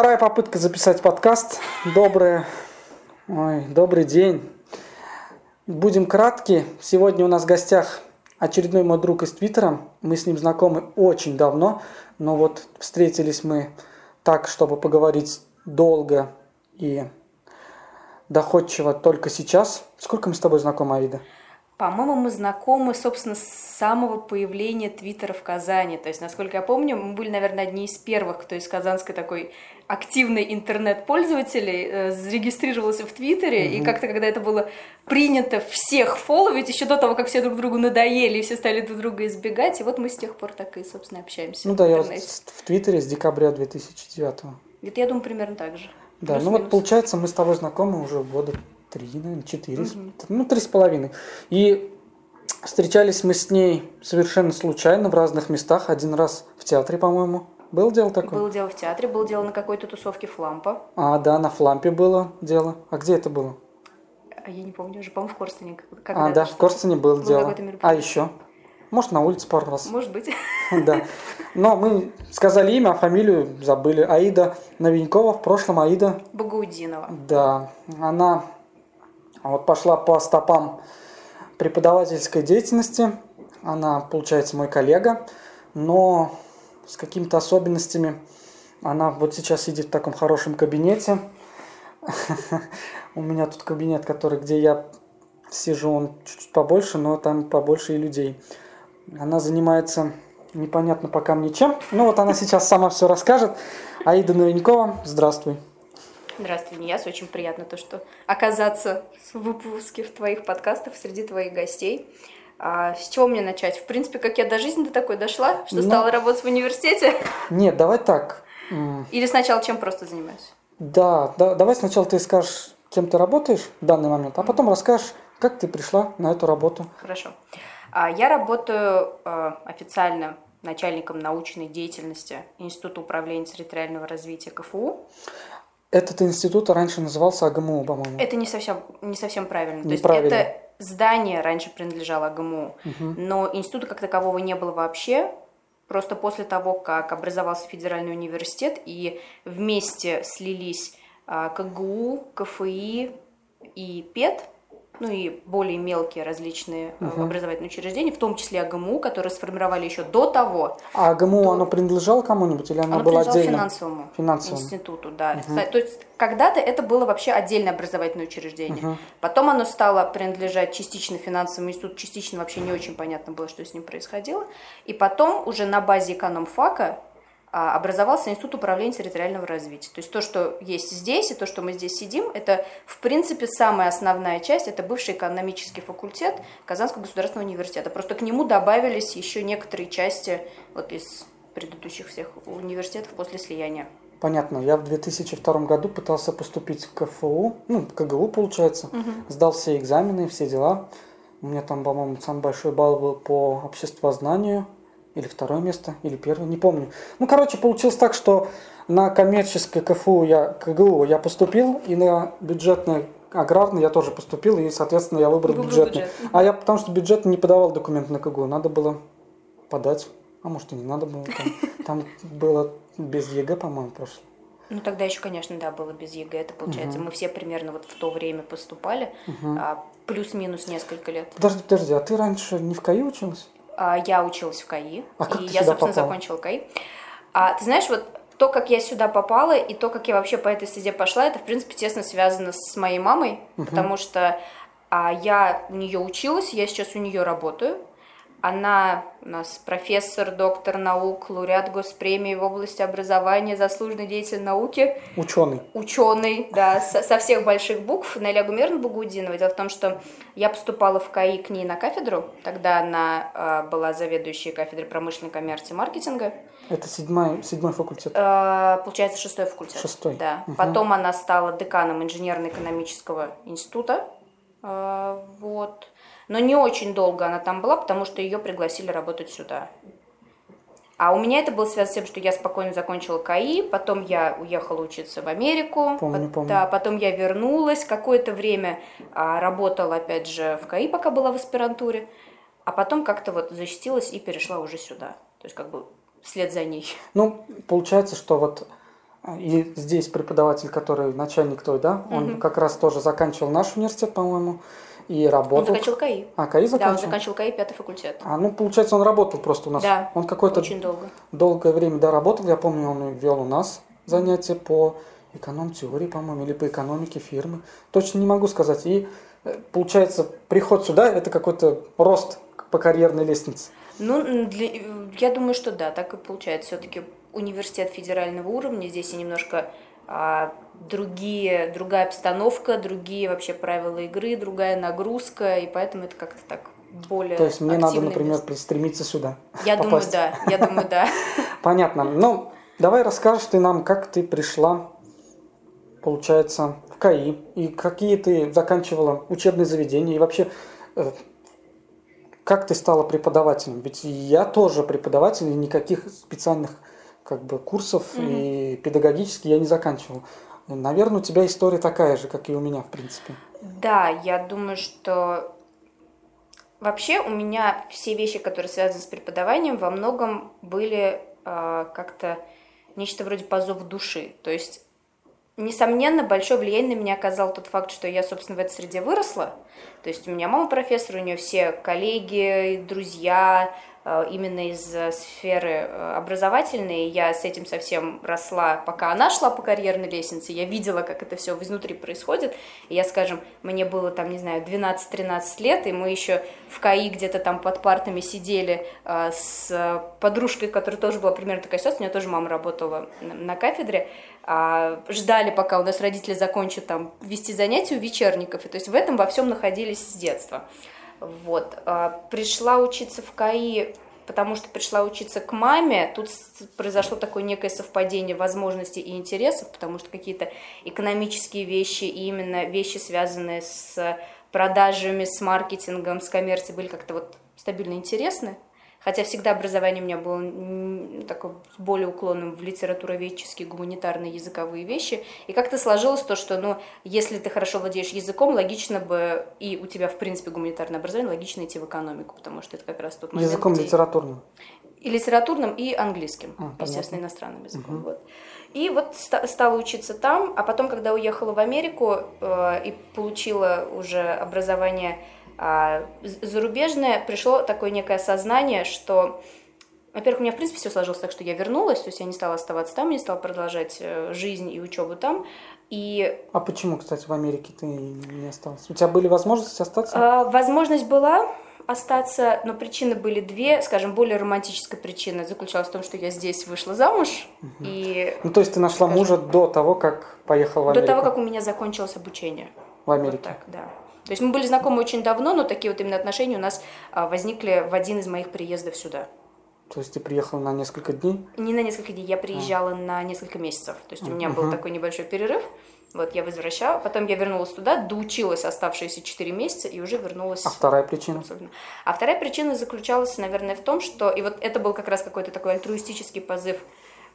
вторая попытка записать подкаст. Добрый, ой, добрый день. Будем кратки. Сегодня у нас в гостях очередной мой друг из Твиттера. Мы с ним знакомы очень давно, но вот встретились мы так, чтобы поговорить долго и доходчиво только сейчас. Сколько мы с тобой знакомы, Аида? По-моему, мы знакомы, собственно, с самого появления Твиттера в Казани. То есть, насколько я помню, мы были, наверное, одни из первых, кто из казанской такой активный интернет-пользователей э, зарегистрировался в Твиттере, mm-hmm. и как-то, когда это было принято всех фолловить, еще до того, как все друг другу надоели, и все стали друг друга избегать, и вот мы с тех пор так и, собственно, общаемся. Ну да, я вот в Твиттере с декабря 2009 Это, я думаю, примерно так же. Да, Плюс ну вот получается, мы с тобой знакомы уже года три, наверное, четыре, угу. ну, три с половиной. И встречались мы с ней совершенно случайно в разных местах. Один раз в театре, по-моему. Было дело такое? Было дело в театре, было дело на какой-то тусовке Флампа. А, да, на Флампе было дело. А где это было? А я не помню уже, по-моему, в Корстене. Когда а, да, в Корстене было, было дело. А еще? Может, на улице пару раз. Может быть. Да. Но мы сказали имя, а фамилию забыли. Аида Новенькова, в прошлом Аида... Багаудинова. Да. Она вот пошла по стопам преподавательской деятельности. Она, получается, мой коллега, но с какими-то особенностями. Она вот сейчас сидит в таком хорошем кабинете. У меня тут кабинет, который, где я сижу, он чуть-чуть побольше, но там побольше и людей. Она занимается непонятно пока мне чем. Ну вот она сейчас сама все расскажет. Аида Новенькова, здравствуй. Здравствуй, Нияс. Очень приятно то, что оказаться в выпуске в твоих подкастах среди твоих гостей. А с чего мне начать? В принципе, как я до жизни до такой дошла, что ну, стала работать в университете? Нет, давай так. Или сначала чем просто занимаюсь? Да, да, давай сначала ты скажешь, кем ты работаешь в данный момент, а потом расскажешь, как ты пришла на эту работу. Хорошо. А, я работаю а, официально начальником научной деятельности Института управления территориального развития КФУ. Этот институт раньше назывался АГМУ, по-моему. Это не совсем, не совсем правильно. То есть это здание раньше принадлежало АГМУ, угу. но института как такового не было вообще. Просто после того, как образовался федеральный университет и вместе слились а, КГУ, КФИ и ПЕТ, ну и более мелкие различные угу. образовательные учреждения, в том числе АГМУ, которые сформировали еще до того. А АГМУ до... оно принадлежало кому-нибудь или оно, оно было отдельно? финансовому, финансовому институту, да. Угу. То есть когда-то это было вообще отдельное образовательное учреждение. Угу. Потом оно стало принадлежать частично финансовому институту, частично вообще не очень понятно было, что с ним происходило. И потом уже на базе экономфака образовался Институт управления территориального развития. То есть то, что есть здесь, и то, что мы здесь сидим, это, в принципе, самая основная часть, это бывший экономический факультет Казанского государственного университета. Просто к нему добавились еще некоторые части вот из предыдущих всех университетов после слияния. Понятно. Я в 2002 году пытался поступить в КФУ, ну, КГУ, получается, угу. сдал все экзамены, все дела. У меня там, по-моему, самый большой балл был по обществознанию, или второе место, или первое, не помню. Ну, короче, получилось так, что на коммерческое КФУ я, КГУ я поступил, и на бюджетное аграрный я тоже поступил, и, соответственно, я выбрал Выбрал бюджетный. Бюджет. А я потому что бюджет не подавал документы на КГУ, надо было подать. А может и не надо было. Там, там было без ЕГЭ, по-моему, прошло. Ну тогда еще, конечно, да, было без ЕГЭ. Это получается, угу. мы все примерно вот в то время поступали, угу. а, плюс-минус несколько лет. Подожди, подожди, а ты раньше не в КАИ училась? А, я училась в КАИ, а и я, собственно, попала? закончила КАИ. А, ты знаешь, вот то, как я сюда попала, и то, как я вообще по этой стезе пошла, это, в принципе, тесно связано с моей мамой, угу. потому что а, я у нее училась, я сейчас у нее работаю, она у нас профессор, доктор наук, лауреат госпремии в области образования, заслуженный деятель науки. Ученый. Ученый, да, со, со всех больших букв. Наиля Гумерна Багудинова. Дело в том, что я поступала в КАИ к ней на кафедру. Тогда она э, была заведующей кафедрой промышленной коммерции и маркетинга. Это седьмой, седьмой факультет? Э, получается, шестой факультет. Шестой. Да. Угу. Потом она стала деканом инженерно-экономического института. Э, вот. Но не очень долго она там была, потому что ее пригласили работать сюда. А у меня это было связано с тем, что я спокойно закончила КАИ, потом я уехала учиться в Америку, помню, помню. Да, потом я вернулась, какое-то время а, работала опять же в КАИ, пока была в аспирантуре, а потом как-то вот защитилась и перешла уже сюда, то есть как бы вслед за ней. Ну, получается, что вот И здесь преподаватель, который начальник твой, да, он как раз тоже заканчивал наш университет, по-моему, и работал. Он заканчивал КАИ. А, КАИ заканчивал? Да, он заканчивал КАИ, пятый факультет. А, ну, получается, он работал просто у нас. Да, он какое-то очень долго. Долгое время, да, работал. Я помню, он вел у нас занятия по эконом-теории, по-моему, или по экономике фирмы. Точно не могу сказать. И э, получается, приход сюда – это какой-то рост по карьерной лестнице. Ну, для, я думаю, что да, так и получается. Все-таки университет федерального уровня, здесь и немножко другие, другая обстановка, другие вообще правила игры, другая нагрузка, и поэтому это как-то так более То есть мне надо, например, место. стремиться сюда. Я попасть. думаю, да. Я думаю, да. Понятно. Ну, давай расскажешь ты нам, как ты пришла, получается, в КАИ, и какие ты заканчивала учебные заведения, и вообще э, как ты стала преподавателем? Ведь я тоже преподаватель, и никаких специальных как бы курсов mm и педагогически я не заканчивал. Наверное, у тебя история такая же, как и у меня, в принципе. Да, я думаю, что вообще у меня все вещи, которые связаны с преподаванием, во многом были э, как-то нечто вроде позов души. То есть, несомненно, большое влияние на меня оказал тот факт, что я, собственно, в этой среде выросла. То есть у меня мама профессор, у нее все коллеги, друзья, именно из э, сферы э, образовательной. Я с этим совсем росла, пока она шла по карьерной лестнице. Я видела, как это все изнутри происходит. И я, скажем, мне было там, не знаю, 12-13 лет, и мы еще в КАИ где-то там под партами сидели с подружкой, которая тоже была примерно такая ситуация. У меня тоже мама работала на кафедре. А, ждали, пока у нас родители закончат там вести занятия у вечерников. И то есть в этом во всем находились с детства. Вот. А, пришла учиться в КАИ, потому что пришла учиться к маме. Тут произошло такое некое совпадение возможностей и интересов, потому что какие-то экономические вещи и именно вещи, связанные с продажами, с маркетингом, с коммерцией, были как-то вот стабильно интересны. Хотя всегда образование у меня было такое более уклонным в литературоведческие, гуманитарные, языковые вещи. И как-то сложилось то, что, ну, если ты хорошо владеешь языком, логично бы, и у тебя, в принципе, гуманитарное образование, логично идти в экономику, потому что это как раз тот момент, Языком где... литературным? И литературным, и английским, а, естественно, иностранным языком. Угу. Вот. И вот ст- стала учиться там, а потом, когда уехала в Америку э, и получила уже образование а зарубежное пришло такое некое сознание, что во-первых, у меня, в принципе, все сложилось так, что я вернулась, то есть я не стала оставаться там, не стала продолжать э, жизнь и учебу там. И... А почему, кстати, в Америке ты не осталась? У тебя были возможности остаться? А, возможность была остаться, но причины были две. Скажем, более романтическая причина заключалась в том, что я здесь вышла замуж. Угу. И, ну, то есть ты нашла скажем, мужа до того, как поехала в Америку? До того, как у меня закончилось обучение. В Америке? Вот так, да. То есть мы были знакомы очень давно, но такие вот именно отношения у нас а, возникли в один из моих приездов сюда. То есть ты приехала на несколько дней? Не на несколько дней, я приезжала а. на несколько месяцев. То есть у меня был такой небольшой перерыв. Вот я возвращала, потом я вернулась туда, доучилась оставшиеся 4 месяца и уже вернулась. А вторая причина? А вторая причина заключалась, наверное, в том, что, и вот это был как раз какой-то такой альтруистический позыв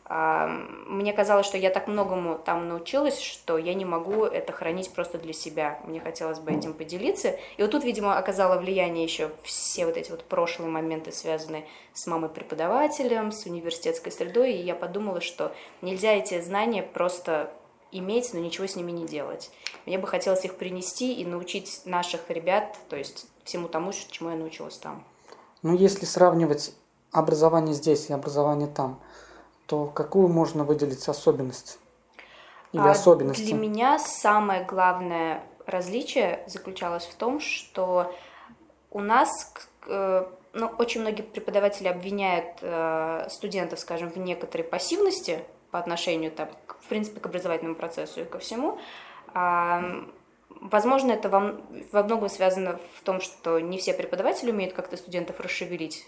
мне казалось, что я так многому там научилась, что я не могу это хранить просто для себя. Мне хотелось бы этим поделиться. И вот тут, видимо, оказало влияние еще все вот эти вот прошлые моменты, связанные с мамой-преподавателем, с университетской средой. И я подумала, что нельзя эти знания просто иметь, но ничего с ними не делать. Мне бы хотелось их принести и научить наших ребят, то есть всему тому, чему я научилась там. Ну, если сравнивать образование здесь и образование там – то какую можно выделить особенность? Или а особенности? Для меня самое главное различие заключалось в том, что у нас э, ну, очень многие преподаватели обвиняют э, студентов, скажем, в некоторой пассивности по отношению, там, к, в принципе, к образовательному процессу и ко всему. А, возможно, это во, во многом связано в том, что не все преподаватели умеют как-то студентов расшевелить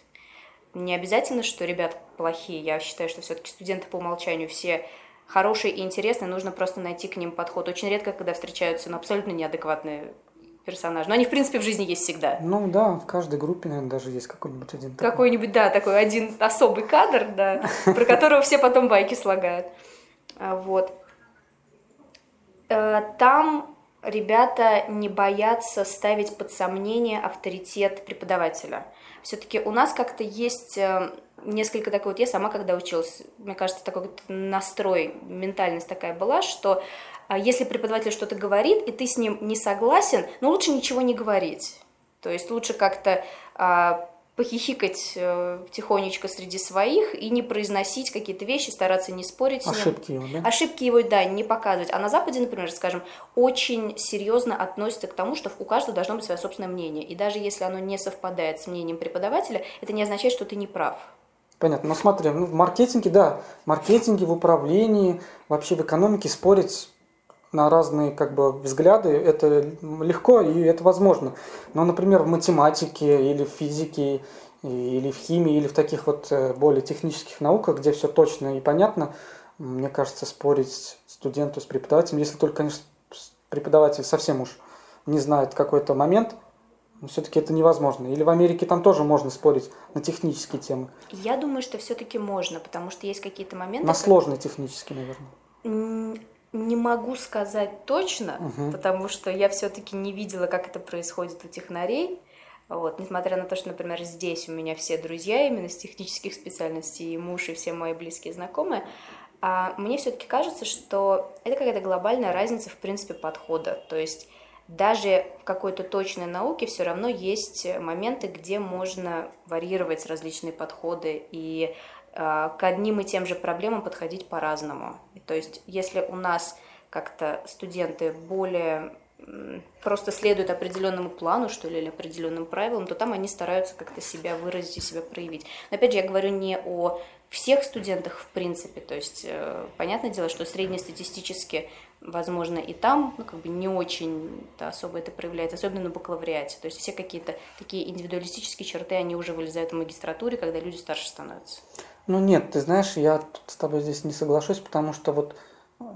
не обязательно, что ребят плохие. Я считаю, что все-таки студенты по умолчанию все хорошие и интересные, нужно просто найти к ним подход. Очень редко, когда встречаются ну, абсолютно неадекватные персонажи. Но они, в принципе, в жизни есть всегда. Ну да, в каждой группе, наверное, даже есть какой-нибудь один такой. Какой-нибудь, да, такой один особый кадр, да, про которого все потом байки слагают. А, вот. Э, там ребята не боятся ставить под сомнение авторитет преподавателя. Все-таки у нас как-то есть э, несколько такой вот, я сама когда училась, мне кажется, такой вот настрой, ментальность такая была, что а, если преподаватель что-то говорит, и ты с ним не согласен, ну лучше ничего не говорить. То есть лучше как-то а, похихикать э, тихонечко среди своих и не произносить какие-то вещи, стараться не спорить с Ошибки его, да? Ошибки его, да, не показывать. А на Западе, например, скажем, очень серьезно относятся к тому, что у каждого должно быть свое собственное мнение. И даже если оно не совпадает с мнением преподавателя, это не означает, что ты не прав. Понятно. Но смотри, ну, в маркетинге, да, в маркетинге, в управлении, вообще в экономике спорить на разные как бы взгляды, это легко и это возможно. Но, например, в математике или в физике, или в химии, или в таких вот э, более технических науках, где все точно и понятно, мне кажется, спорить студенту с преподавателем, если только, конечно, преподаватель совсем уж не знает какой-то момент, все-таки это невозможно. Или в Америке там тоже можно спорить на технические темы. Я думаю, что все-таки можно, потому что есть какие-то моменты... На сложные технические, наверное. Не могу сказать точно, угу. потому что я все-таки не видела, как это происходит у технарей. Вот, несмотря на то, что, например, здесь у меня все друзья именно с технических специальностей, и муж, и все мои близкие знакомые, а мне все-таки кажется, что это какая-то глобальная разница, в принципе, подхода. То есть даже в какой-то точной науке все равно есть моменты, где можно варьировать различные подходы и к одним и тем же проблемам подходить по-разному. То есть если у нас как-то студенты более просто следуют определенному плану, что ли, или определенным правилам, то там они стараются как-то себя выразить и себя проявить. Но опять же, я говорю не о всех студентах в принципе, то есть э, понятное дело, что среднестатистически возможно, и там, ну, как бы не очень -то особо это проявляется, особенно на бакалавриате. То есть все какие-то такие индивидуалистические черты, они уже вылезают в магистратуре, когда люди старше становятся. Ну нет, ты знаешь, я с тобой здесь не соглашусь, потому что вот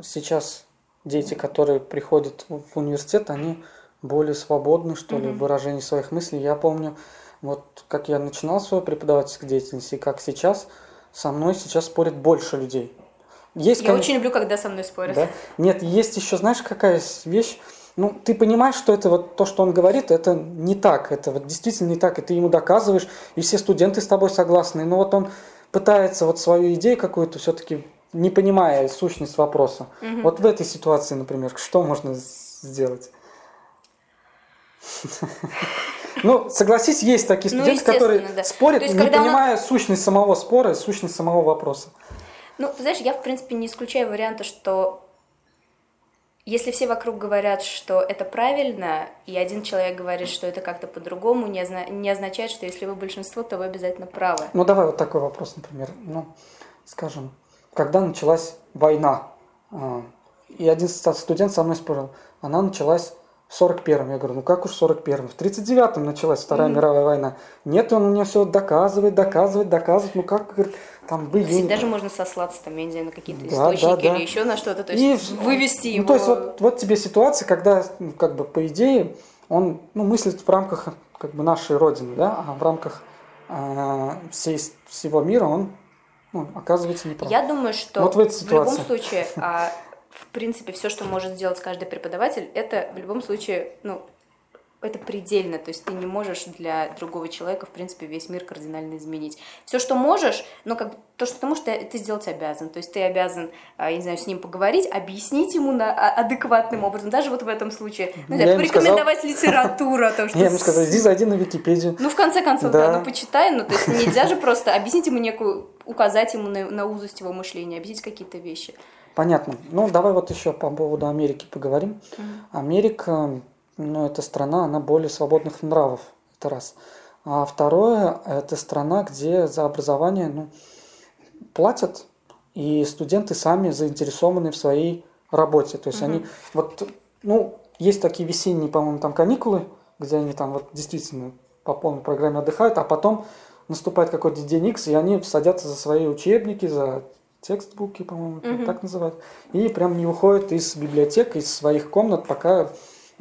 сейчас дети, которые приходят в университет, они более свободны, что ли, mm-hmm. в выражении своих мыслей. Я помню, вот как я начинал свою преподавательскую деятельность и как сейчас, со мной сейчас спорит больше людей. Есть, Я кон... очень люблю, когда со мной спорят. Да? Нет, есть еще, знаешь, какая вещь? Ну, ты понимаешь, что это вот то, что он говорит, это не так, это вот действительно не так, и ты ему доказываешь, и все студенты с тобой согласны, но вот он пытается вот свою идею какую-то все-таки, не понимая сущность вопроса. Угу. Вот в этой ситуации, например, что можно сделать? Ну, согласись, есть такие ну, студенты, которые спорят, не понимая сущность самого спора, сущность самого вопроса. Ну, знаешь, я, в принципе, не исключаю варианта, что если все вокруг говорят, что это правильно, и один человек говорит, что это как-то по-другому, не, озна- не означает, что если вы большинство, то вы обязательно правы. Ну, давай вот такой вопрос, например. Ну, скажем, когда началась война, а, и один студент со мной спорил, она началась в 41-м. Я говорю, ну как уж в 41-м? В 39-м началась Вторая mm-hmm. мировая война. Нет, он мне все доказывает, доказывает, доказывает. Ну как, говорит, там были... Даже можно сослаться, там, я не знаю, на какие-то да, источники да, да. или еще на что-то, то есть и, вывести ну, его... То есть вот, вот тебе ситуация, когда, ну, как бы, по идее, он ну, мыслит в рамках как бы нашей Родины, да, а в рамках э, всей, всего мира он ну, оказывается неправ. Я думаю, что вот в, этой ситуации. в любом случае а, в принципе, все, что может сделать каждый преподаватель, это в любом случае, ну, это предельно, то есть ты не можешь для другого человека, в принципе, весь мир кардинально изменить. Все, что можешь, но как то, что ты можешь, ты, ты сделать обязан. То есть ты обязан, а, я не знаю, с ним поговорить, объяснить ему на, а, адекватным образом, даже вот в этом случае, ну, знаю, порекомендовать сказал... литературу о том, что... Я ему сказал, иди зайди на Википедию. Ну, в конце концов, да, ну, почитай, ну, то есть нельзя же просто объяснить ему некую, указать ему на, на узость его мышления, объяснить какие-то вещи. Понятно. Ну, давай вот еще по поводу Америки поговорим. Америка, ну, это страна, она более свободных нравов, это раз. А второе, это страна, где за образование, ну, платят, и студенты сами заинтересованы в своей работе. То есть mm-hmm. они, вот, ну, есть такие весенние, по-моему, там каникулы, где они там вот действительно по полной программе отдыхают, а потом наступает какой-то день X, и они садятся за свои учебники, за текстбуки, по-моему, угу. так называют, и прям не уходят из библиотек, из своих комнат, пока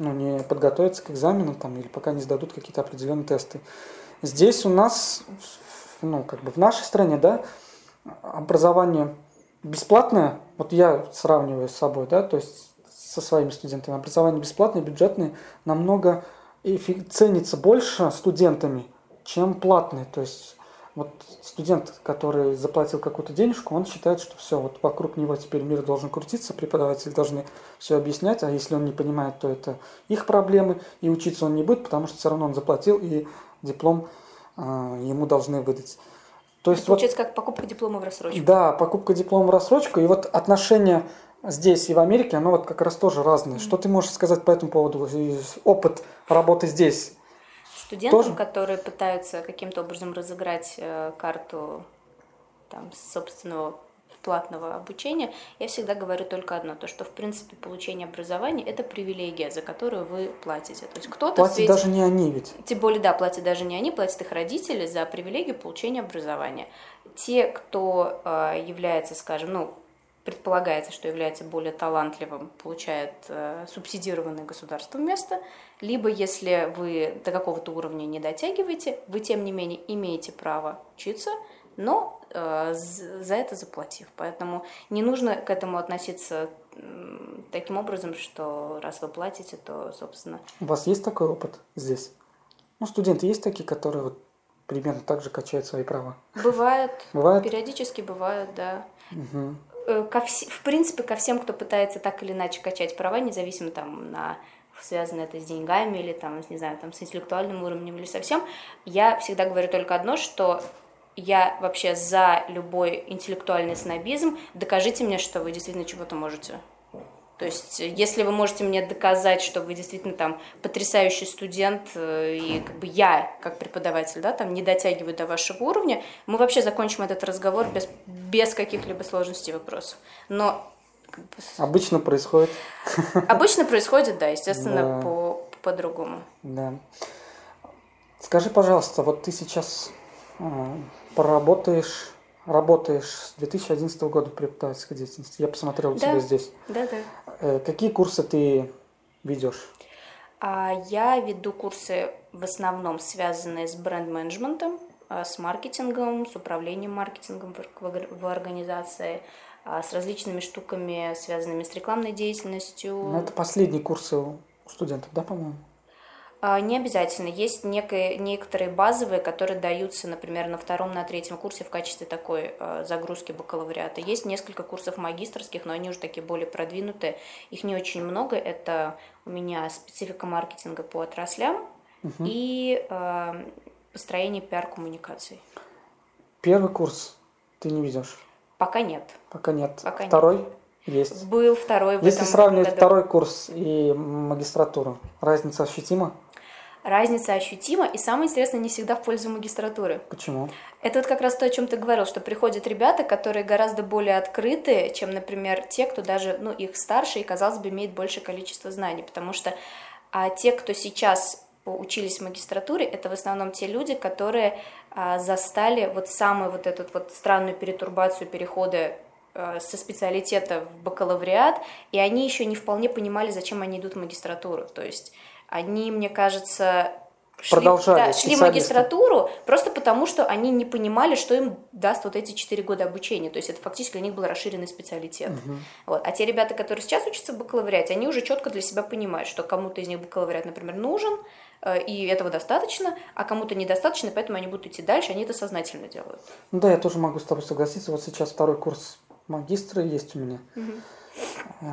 ну, не подготовятся к экзамену там, или пока не сдадут какие-то определенные тесты. Здесь у нас, ну, как бы в нашей стране, да, образование бесплатное, вот я сравниваю с собой, да, то есть со своими студентами. Образование бесплатное, бюджетное, намного ценится больше студентами, чем платное. То есть вот студент, который заплатил какую-то денежку, он считает, что все, вот вокруг него теперь мир должен крутиться, преподаватели должны все объяснять, а если он не понимает, то это их проблемы, и учиться он не будет, потому что все равно он заплатил, и диплом э, ему должны выдать. То есть Получается, вот, как покупка диплома в рассрочку. Да, покупка диплома в рассрочку. И вот отношения здесь и в Америке, оно вот как раз тоже разное. Mm-hmm. Что ты можешь сказать по этому поводу? Опыт работы здесь студентам, Тоже? которые пытаются каким-то образом разыграть э, карту там, собственного платного обучения, я всегда говорю только одно, то что в принципе получение образования это привилегия, за которую вы платите. То есть кто-то платят свете, даже не они ведь. Тем более, да, платят даже не они, платят их родители за привилегию получения образования. Те, кто э, является, скажем, ну, предполагается, что является более талантливым, получает э, субсидированное государством место, либо если вы до какого-то уровня не дотягиваете, вы тем не менее имеете право учиться, но э, за это заплатив. Поэтому не нужно к этому относиться таким образом, что раз вы платите, то, собственно... У вас есть такой опыт здесь? Ну, студенты есть такие, которые вот примерно так же качают свои права? Бывает. Бывает? Периодически бывают, да. Угу. Э, ко вс... в принципе, ко всем, кто пытается так или иначе качать права, независимо там на связано это с деньгами или там, не знаю, там с интеллектуальным уровнем или совсем, я всегда говорю только одно, что я вообще за любой интеллектуальный снобизм, докажите мне, что вы действительно чего-то можете. То есть, если вы можете мне доказать, что вы действительно там потрясающий студент, э, и как бы я, как преподаватель, да, там не дотягиваю до вашего уровня, мы вообще закончим этот разговор без, без каких-либо сложностей вопросов. Но Обычно происходит. Обычно происходит, да, естественно, да. по по-другому. Да. Скажи, пожалуйста, вот ты сейчас э, поработаешь работаешь с 2011 года в преподавательской деятельности. Я посмотрел да. тебя здесь. Да, да. Э, какие курсы ты ведешь? А, я веду курсы в основном связанные с бренд-менеджментом, а, с маркетингом, с управлением маркетингом в организации, а, с различными штуками, связанными с рекламной деятельностью. Ну, это последние курсы у студентов, да, по-моему? А, не обязательно. Есть некие, некоторые базовые, которые даются, например, на втором, на третьем курсе в качестве такой э, загрузки бакалавриата. Есть несколько курсов магистрских, но они уже такие более продвинутые. Их не очень много. Это у меня специфика маркетинга по отраслям угу. и э, построение пиар-коммуникаций. Первый курс ты не ведешь? Пока нет. Пока нет. Пока Второй? Нет. Есть. Был второй Если сравнивать году. второй курс и магистратуру, разница ощутима? Разница ощутима, и самое интересное, не всегда в пользу магистратуры. Почему? Это вот как раз то, о чем ты говорил, что приходят ребята, которые гораздо более открыты, чем, например, те, кто даже, ну, их старше и, казалось бы, имеет большее количество знаний, потому что а те, кто сейчас учились в магистратуре, это в основном те люди, которые а, застали вот самую вот эту вот странную перетурбацию перехода а, со специалитета в бакалавриат, и они еще не вполне понимали, зачем они идут в магистратуру. То есть они, мне кажется, шли, да, шли в магистратуру просто потому, что они не понимали, что им даст вот эти четыре года обучения. То есть это фактически для них был расширенный специалитет. Угу. Вот. А те ребята, которые сейчас учатся в бакалавриате, они уже четко для себя понимают, что кому-то из них бакалавриат, например, нужен, э, и этого достаточно, а кому-то недостаточно, поэтому они будут идти дальше, они это сознательно делают. Ну да, я тоже могу с тобой согласиться. Вот сейчас второй курс магистра есть у меня. Угу.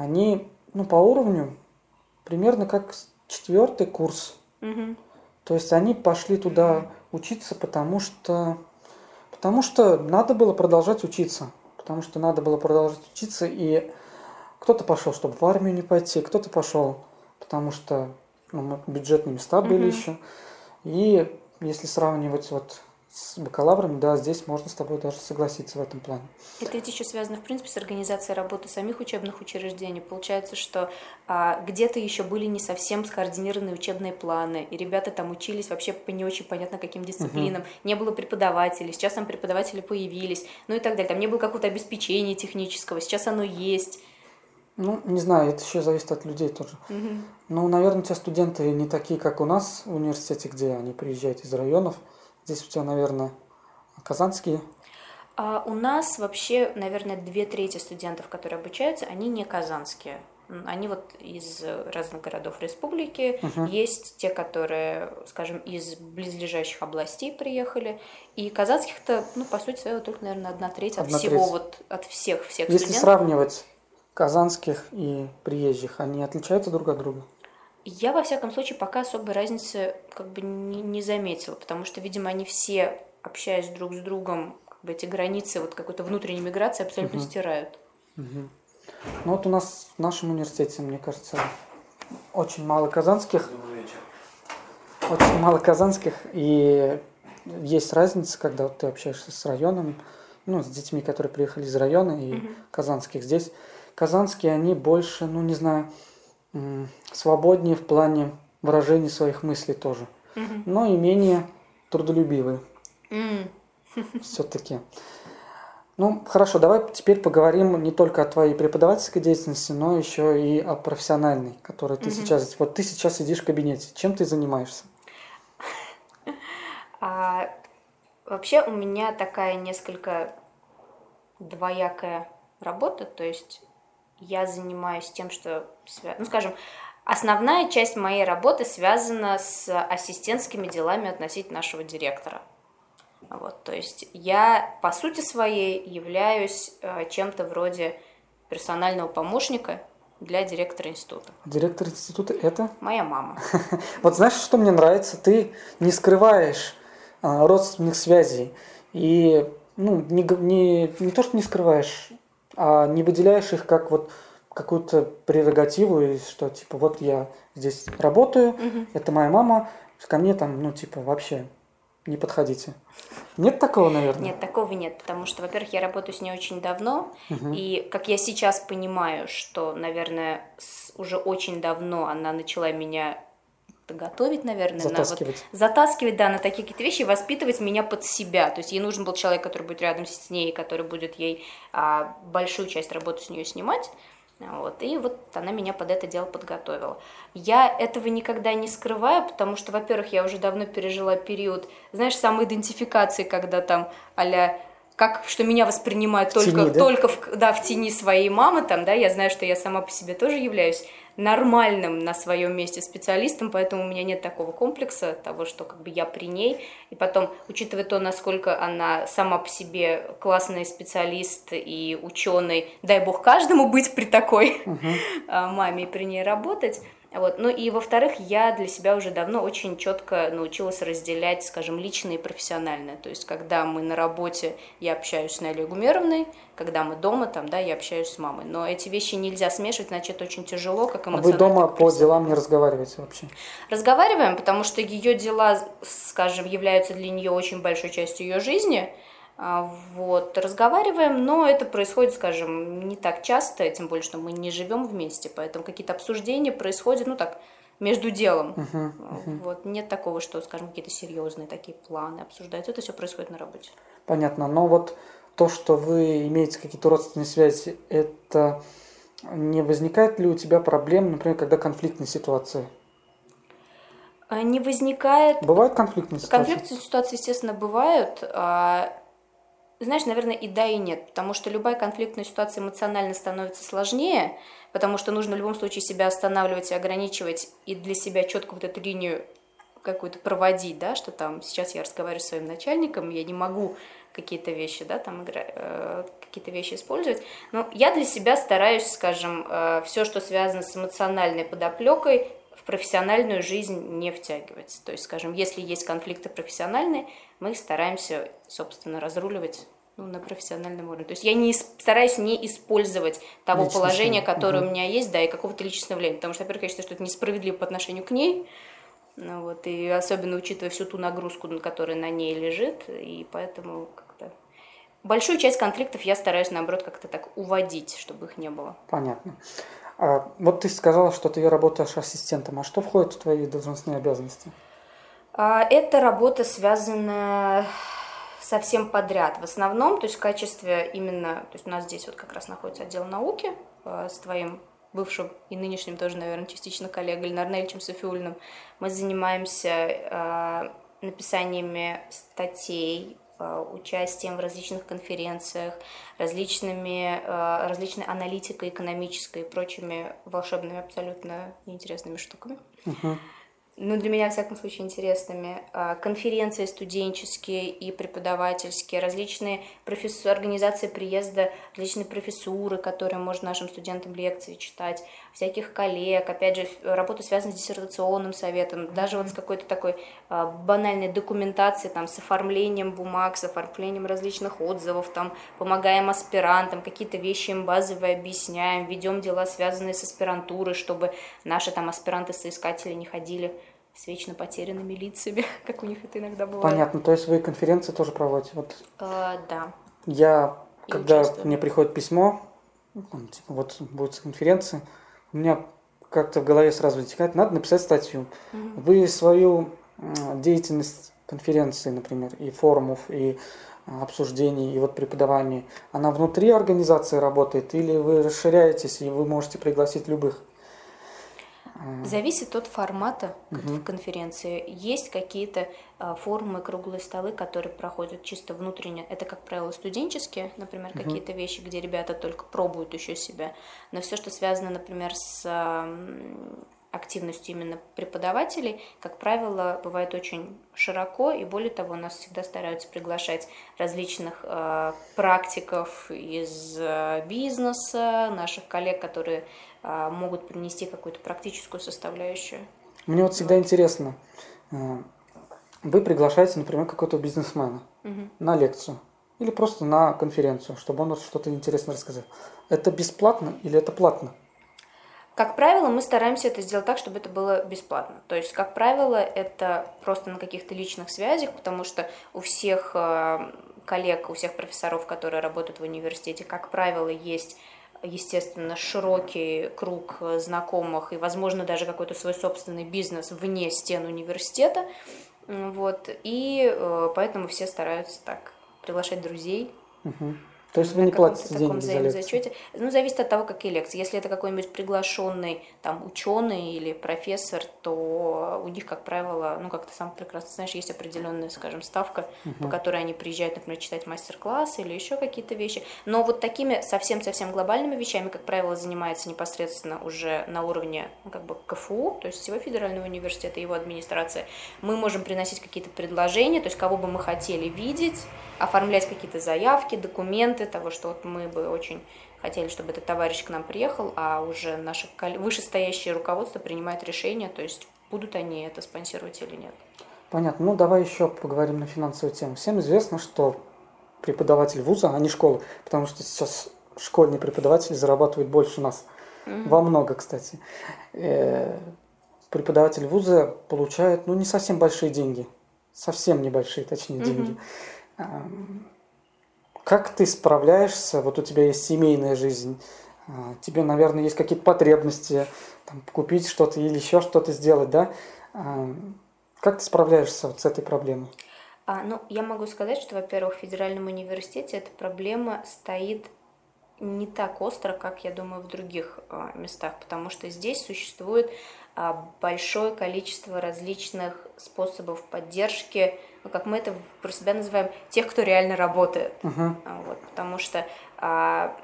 Они, ну, по уровню примерно как четвертый курс. Угу. То есть они пошли туда учиться, потому что, потому что надо было продолжать учиться. Потому что надо было продолжать учиться, и кто-то пошел, чтобы в армию не пойти, кто-то пошел, потому что ну, бюджетные места были угу. еще. И если сравнивать вот с бакалаврами, да, здесь можно с тобой даже согласиться в этом плане. Это ведь еще связано, в принципе, с организацией работы самих учебных учреждений. Получается, что а, где-то еще были не совсем скоординированные учебные планы, и ребята там учились вообще по не очень понятно каким дисциплинам. Угу. Не было преподавателей, сейчас там преподаватели появились, ну и так далее. Там не было какого-то обеспечения технического, сейчас оно есть. Ну, не знаю, это еще зависит от людей тоже. Угу. Ну, наверное, те студенты не такие, как у нас в университете, где они приезжают из районов. Здесь у тебя, наверное, казанские. А у нас вообще, наверное, две трети студентов, которые обучаются, они не казанские. Они вот из разных городов республики. Мгм. Есть те, которые, скажем, из близлежащих областей приехали. И казахских-то, ну, по сути своей, только, наверное, одна треть от Одна всего, треть. вот от всех, всех Если студентов. сравнивать казанских и приезжих, они отличаются друг от друга? Я, во всяком случае, пока особой разницы как бы не, не заметила, потому что, видимо, они все, общаясь друг с другом, как бы эти границы вот какой-то внутренней миграции абсолютно стирают. Мгм. Ну вот у нас в нашем университете, мне кажется, очень мало казанских, очень мало казанских, и есть разница, когда вот ты общаешься с районом, ну, с детьми, которые приехали из района, и казанских здесь. Казанские, они больше, ну, не знаю, свободнее в плане выражения своих мыслей тоже, Мгм. но и менее трудолюбивые все-таки. Ну, хорошо, давай теперь поговорим не только о твоей преподавательской деятельности, но еще и о профессиональной, которой ты сейчас... Вот ты сейчас сидишь в кабинете. Чем ты занимаешься? А, вообще у меня такая несколько двоякая работа, то есть я занимаюсь тем, что, ну, скажем, основная часть моей работы связана с ассистентскими делами относительно нашего директора. Вот, то есть я по сути своей являюсь э, чем-то вроде персонального помощника для директора института. Директор института это? Моя мама. Вот знаешь, что мне нравится? Ты не скрываешь а, родственных связей. И ну, не, не, не то, что не скрываешь, а не выделяешь их как вот какую-то прерогативу, и что типа вот я здесь работаю, это моя мама, ко мне там, ну, типа, вообще не подходите. Нет такого, наверное? Нет, такого нет, потому что, во-первых, я работаю с ней очень давно, и как я сейчас понимаю, что, наверное, уже очень давно она начала меня готовить, наверное, на вот- Затаскивать. затаскивать, да, на такие какие-то вещи, воспитывать меня под себя. То есть ей нужен был человек, который будет рядом с ней, который будет ей а, большую часть работы с нее снимать. Вот, и вот она меня под это дело подготовила. Я этого никогда не скрываю, потому что, во-первых, я уже давно пережила период, знаешь, самоидентификации, когда там а как, что меня воспринимают В только, тени, да? только в, да, в тени своей мамы, там, да, я знаю, что я сама по себе тоже являюсь нормальным на своем месте специалистом, поэтому у меня нет такого комплекса того, что как бы я при ней. И потом, учитывая то, насколько она сама по себе классный специалист и ученый, дай бог каждому быть при такой а, маме и при ней работать. Вот. Ну и во-вторых, я для себя уже давно очень четко научилась разделять, скажем, личное и профессиональное. То есть, когда мы на работе, я общаюсь с Нелей Гумеровной, когда мы дома, там, да, я общаюсь с мамой. Но эти вещи нельзя смешивать, значит, это очень тяжело, как А эмоционально. вы дома по делам не разговариваете вообще? Разговариваем, потому что ее дела, скажем, являются для нее очень большой частью ее жизни. А, Вот, разговариваем, но это происходит, скажем, не так часто, тем более, что мы не живем вместе, поэтому какие-то обсуждения происходят, ну так, между делом. Вот, нет такого, что, скажем, какие-то серьезные такие планы обсуждаются, это все происходит на работе. Понятно. Но вот то, что вы имеете какие-то родственные связи, это не возникает ли у тебя проблем, например, когда конфликтные ситуации? А, Не возникает Бывают конфликтные ситуации? Конфликтные ситуации, естественно, бывают. Знаешь, наверное, и да, и нет, потому что любая конфликтная ситуация эмоционально становится сложнее, потому что нужно в любом случае себя останавливать и ограничивать, и для себя четко вот эту линию какую-то проводить, да, что там сейчас я разговариваю с своим начальником, я не могу какие-то вещи, да, там игра- э, какие-то вещи использовать. Но я для себя стараюсь, скажем, все, что связано с эмоциональной подоплекой, профессиональную жизнь не втягивать. То есть, скажем, если есть конфликты профессиональные, мы их стараемся, собственно, разруливать ну, на профессиональном уровне. То есть я не стараюсь не использовать того Личностное, положения, которое мгм. у меня есть, да, и какого-то личностного влияния. Потому что, во-первых, я считаю, что это несправедливо по отношению к ней, ну, вот, и особенно учитывая всю ту нагрузку, на- которая на ней лежит, и поэтому как-то... Большую часть конфликтов я стараюсь, наоборот, как-то так уводить, чтобы их не было. Понятно. А, вот ты сказала, что ты работаешь ассистентом. А что входит в твои должностные обязанности? А, Эта работа связана со всем подряд. В основном, то есть в качестве именно, то есть у нас здесь вот как раз находится отдел науки э, с твоим бывшим и нынешним тоже, наверное, частично коллегой Ильнар Нельчем Софиулиным. Мы занимаемся э, написаниями статей участием в различных конференциях, различными, э, различной аналитикой экономической и прочими волшебными, абсолютно неинтересными штуками. Угу ну, для меня, в всяком случае, интересными. А, конференции студенческие и преподавательские, различные профессор, организации приезда, различные профессуры, которые можно нашим студентам лекции читать, всяких коллег, опять же, работа связана с диссертационным советом, даже вот с какой-то такой а, банальной документацией, там, с оформлением бумаг, с оформлением различных отзывов, там, помогаем аспирантам, какие-то вещи им базовые объясняем, ведем дела, связанные с аспирантурой, чтобы наши там аспиранты-соискатели не ходили с вечно потерянными лицами, как у них это иногда бывает. Понятно, то есть вы конференции тоже проводите? Вот а, да. Я, И когда участвую. мне приходит письмо, типа, вот будет конференция, у меня как-то в голове сразу вытекает, надо написать статью. Угу. Вы свою деятельность конференции, например, и форумов, и обсуждений, и вот преподавания, она внутри организации работает, или вы расширяетесь, и вы можете пригласить любых? Зависит от формата угу. конференции. Есть какие-то а, форумы, круглые столы, которые проходят чисто внутренне. Это, как правило, студенческие, например, угу. какие-то вещи, где ребята только пробуют еще себя. Но все, что связано, например, с а, активностью именно преподавателей, как правило, бывает очень широко, и более того, нас всегда стараются приглашать различных э, практиков из э, бизнеса, наших коллег, которые а, могут принести какую-то практическую составляющую. Мне вот всегда интересно, э, вы приглашаете, например, какого-то бизнесмена угу. на лекцию или просто на конференцию, чтобы он что-то интересное рассказал. Это бесплатно или это платно? Как правило, мы стараемся это сделать так, чтобы это было бесплатно. То есть, как правило, это просто на каких-то личных связях, потому что у всех э, коллег, у всех профессоров, которые работают в университете, как правило, есть естественно, широкий круг знакомых и, возможно, даже какой-то свой собственный бизнес вне стен университета. Вот. И э, поэтому все стараются так приглашать друзей. Угу. То есть вы не платите деньги за лекции? Ну, зависит от того, какие лекции. Если это какой-нибудь приглашенный там ученый или профессор, то у них, как правило, ну, как ты сам прекрасно знаешь, есть определенная, скажем, ставка, угу. по которой они приезжают, например, читать мастер-классы или еще какие-то вещи. Но вот такими совсем-совсем глобальными вещами, как правило, занимается непосредственно уже на уровне ну, как бы КФУ, то есть всего федерального университета, его администрация. Мы можем приносить какие-то предложения, то есть кого бы мы хотели видеть, оформлять какие-то заявки, документы, того, что вот мы бы очень хотели, чтобы этот товарищ к нам приехал, а уже наше вышестоящее руководство принимает решение, то есть будут они это спонсировать или нет. Понятно. Ну, давай еще поговорим на финансовую тему. Всем известно, что преподаватель вуза, а не школы, потому что сейчас школьные преподаватели зарабатывают больше нас. Mm-hmm. Во много, кстати. Э, преподаватель вуза получает, ну, не совсем большие деньги. Совсем небольшие, точнее, деньги. Mm-hmm. Как ты справляешься? Вот у тебя есть семейная жизнь, а, тебе, наверное, есть какие-то потребности, там, купить что-то или еще что-то сделать, да? А, как ты справляешься вот с этой проблемой? А, ну, я могу сказать, что, во-первых, в федеральном университете эта проблема стоит не так остро, как, я думаю, в других а, местах, потому что здесь существует большое количество различных способов поддержки ну, как мы это про себя называем, тех, кто реально работает. Uh-huh. Вот, потому что а,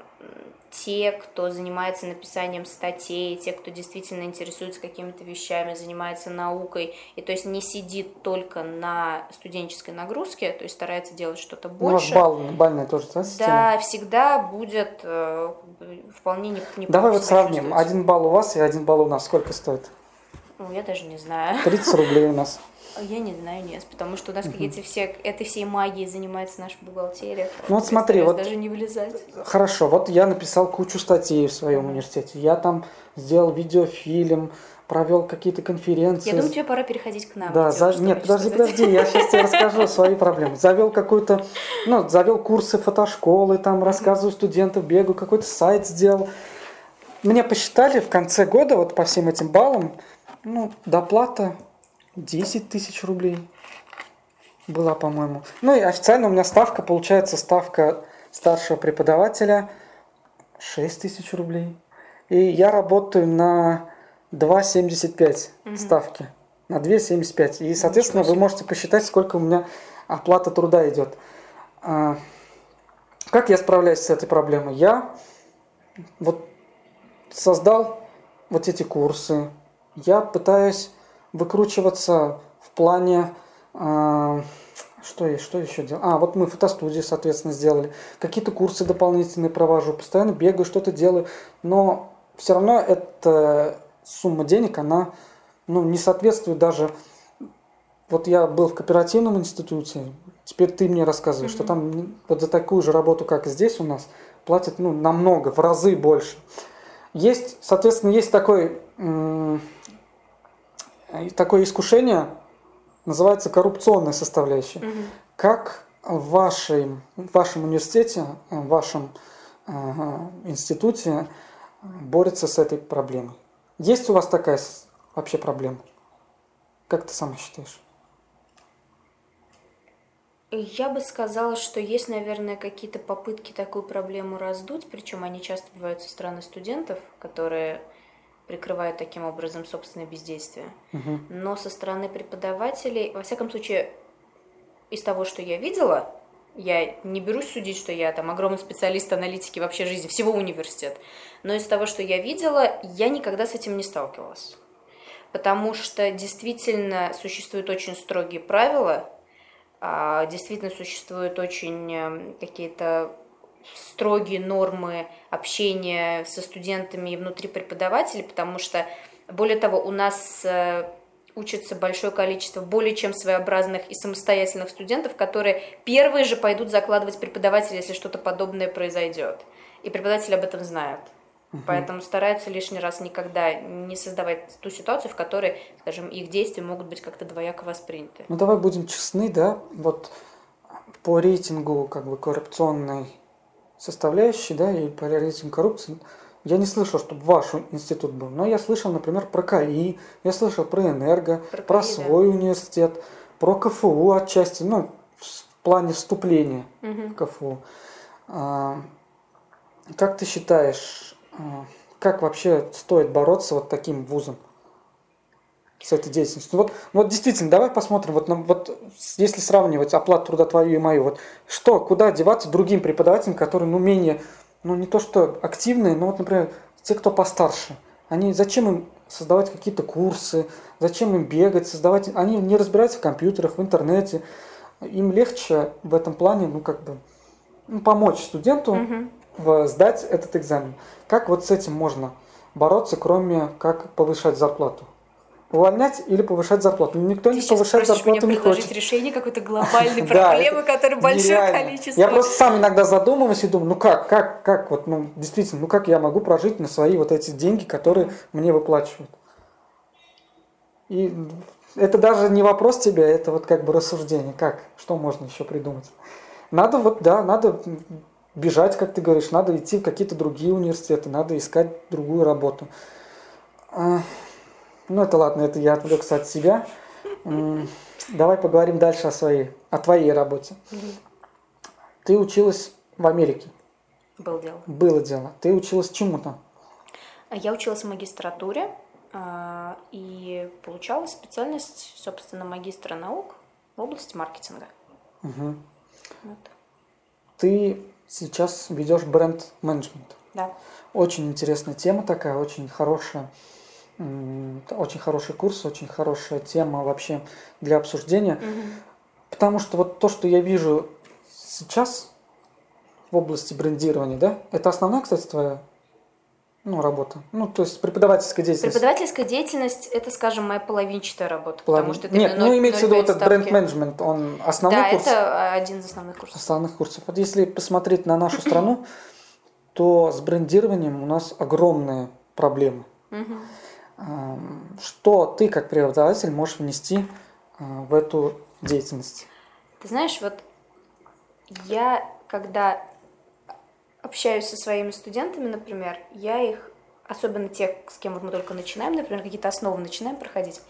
те, кто занимается написанием статей, те, кто действительно интересуется какими-то вещами, занимается наукой, и то есть не сидит только на студенческой нагрузке, то есть старается делать что-то больше. Ну, бал, бальная тоже, да, система? Да, всегда будет э, вполне не, не Давай вот сравним. Один балл у вас и один балл у нас. Сколько стоит? Ну, я даже не знаю. 30 рублей у нас. Я не знаю, нет, потому что у нас угу. какие-то все, этой всей магией занимается наша бухгалтерия. Ну вот смотри, вот даже не вылезать. Хорошо, вот я написал кучу статей в своем университете, я там сделал видеофильм, провел какие-то конференции. Я думаю, тебе пора переходить к нам. Да, за... нет, подожди, сказать. подожди, я сейчас тебе расскажу свои проблемы. Завел какой-то, ну, завел курсы фотошколы, там рассказываю студентам, бегаю, какой-то сайт сделал. Мне посчитали в конце года, вот по всем этим баллам, ну, доплата 10 тысяч рублей была, по-моему. Ну и официально у меня ставка, получается, ставка старшего преподавателя 6 тысяч рублей. И я работаю на 2,75 угу. ставки. На 2,75. И, соответственно, вы можете посчитать, сколько у меня оплата труда идет. А, как я справляюсь с этой проблемой? Я вот создал вот эти курсы. Я пытаюсь выкручиваться в плане а, что, что еще делал? А, вот мы фотостудии, соответственно, сделали. Какие-то курсы дополнительные провожу. Постоянно бегаю, что-то делаю. Но все равно эта сумма денег, она ну, не соответствует даже... Вот я был в кооперативном институте, теперь ты мне рассказываешь, mm-hmm. что там вот за такую же работу, как здесь у нас, платят ну, намного, в разы больше. Есть, соответственно, есть такой, такое искушение, называется коррупционная составляющая. Угу. Как в, вашей, в вашем университете, в вашем э, институте борется с этой проблемой? Есть у вас такая вообще проблема? Как ты сама считаешь? Я бы сказала, что есть, наверное, какие-то попытки такую проблему раздуть, причем они часто бывают со стороны студентов, которые прикрывают таким образом собственное бездействие. Угу. Но со стороны преподавателей, во всяком случае, из того, что я видела, я не берусь судить, что я там огромный специалист аналитики вообще жизни, всего университета, но из того, что я видела, я никогда с этим не сталкивалась. Потому что действительно существуют очень строгие правила, а, действительно существуют очень эм, какие-то строгие нормы общения со студентами и внутри преподавателей, потому что, более того, у нас э, учится большое количество более чем своеобразных и самостоятельных студентов, которые первые же пойдут закладывать преподавателя, если что-то подобное произойдет. И преподаватели об этом знают. Угу. Поэтому стараются лишний раз никогда не создавать ту ситуацию, в которой, скажем, их действия могут быть как-то двояко восприняты. Ну давай будем честны, да, вот по рейтингу как бы коррупционной составляющей, да, и по реализации коррупции, я не слышал, чтобы ваш институт был, но я слышал, например, про КАИ, я слышал про Энерго, про, про КАИ, свой да. университет, про КФУ отчасти, ну, в плане вступления угу. в КФУ. А, как ты считаешь, а, как вообще стоит бороться вот таким вузом? С этой деятельностью. Вот, вот действительно, давай посмотрим, вот, вот если сравнивать оплату труда твою и мою, вот что, куда деваться другим преподавателям, которые, ну, менее, ну, не то что активные, но вот, например, те, кто постарше, они, зачем им создавать какие-то курсы, зачем им бегать, создавать, они не разбираются в компьютерах, в интернете, им легче в этом плане, ну, как бы, ну, помочь студенту угу. в, сдать этот экзамен. Как вот с этим можно бороться, кроме как повышать зарплату? Увольнять или повышать зарплату. Никто Ты не повышает зарплату не хочет. решение какой-то глобальной проблемы, которая большое количество. Я просто сам иногда задумываюсь и думаю, ну как, как, как, вот, ну действительно, ну как я могу прожить на свои вот эти деньги, которые мне выплачивают. И это даже не вопрос тебе, это вот как бы рассуждение, как, что можно еще придумать. Надо вот, да, надо бежать, как ты говоришь, надо идти в какие-то другие университеты, надо искать другую работу. А, ну, это ладно, это я отвлекся от себя. Давай поговорим дальше о своей, о твоей работе. Ты училась в Америке. Было дело. Было дело. Ты училась чему-то? Я училась в магистратуре а, и получала специальность, собственно, магистра наук в области маркетинга. Угу. Вот. Ты сейчас ведешь бренд-менеджмент. Да. Очень интересная тема такая, очень хорошая. Очень хороший курс, очень хорошая тема вообще для обсуждения. Угу. Потому что вот то, что я вижу сейчас в области брендирования, да, это основная, кстати, твоя ну, работа. Ну, то есть преподавательская деятельность. Преподавательская деятельность – это, скажем, моя половинчатая работа, Половин... потому что это Нет, ну, имеется в виду этот бренд-менеджмент, он основной да, курс? Да, это один из основных курсов. Основных курсов. Вот если посмотреть на нашу страну, то с брендированием у нас огромные проблемы. Угу. Что ты, как преподаватель, можешь внести а, в эту деятельность? Ты знаешь, вот я, когда общаюсь со своими студентами, например, я их, особенно тех, с кем вот мы только начинаем, например, какие-то основы начинаем проходить,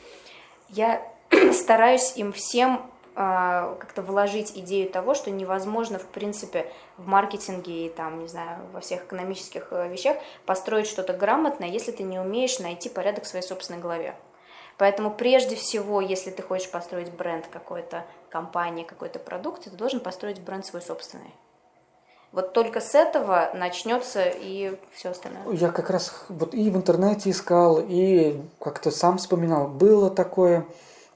я стараюсь им всем как-то вложить идею того, что невозможно, в принципе, в маркетинге и там, не знаю, во всех экономических э, вещах построить что-то грамотное, если ты не умеешь найти порядок в своей собственной голове. Поэтому прежде всего, если ты хочешь построить бренд какой-то компании, какой-то продукции, ты должен построить бренд свой собственный. Вот только с этого начнется и все остальное. Я как раз вот и в интернете искал, и как-то сам вспоминал. Было такое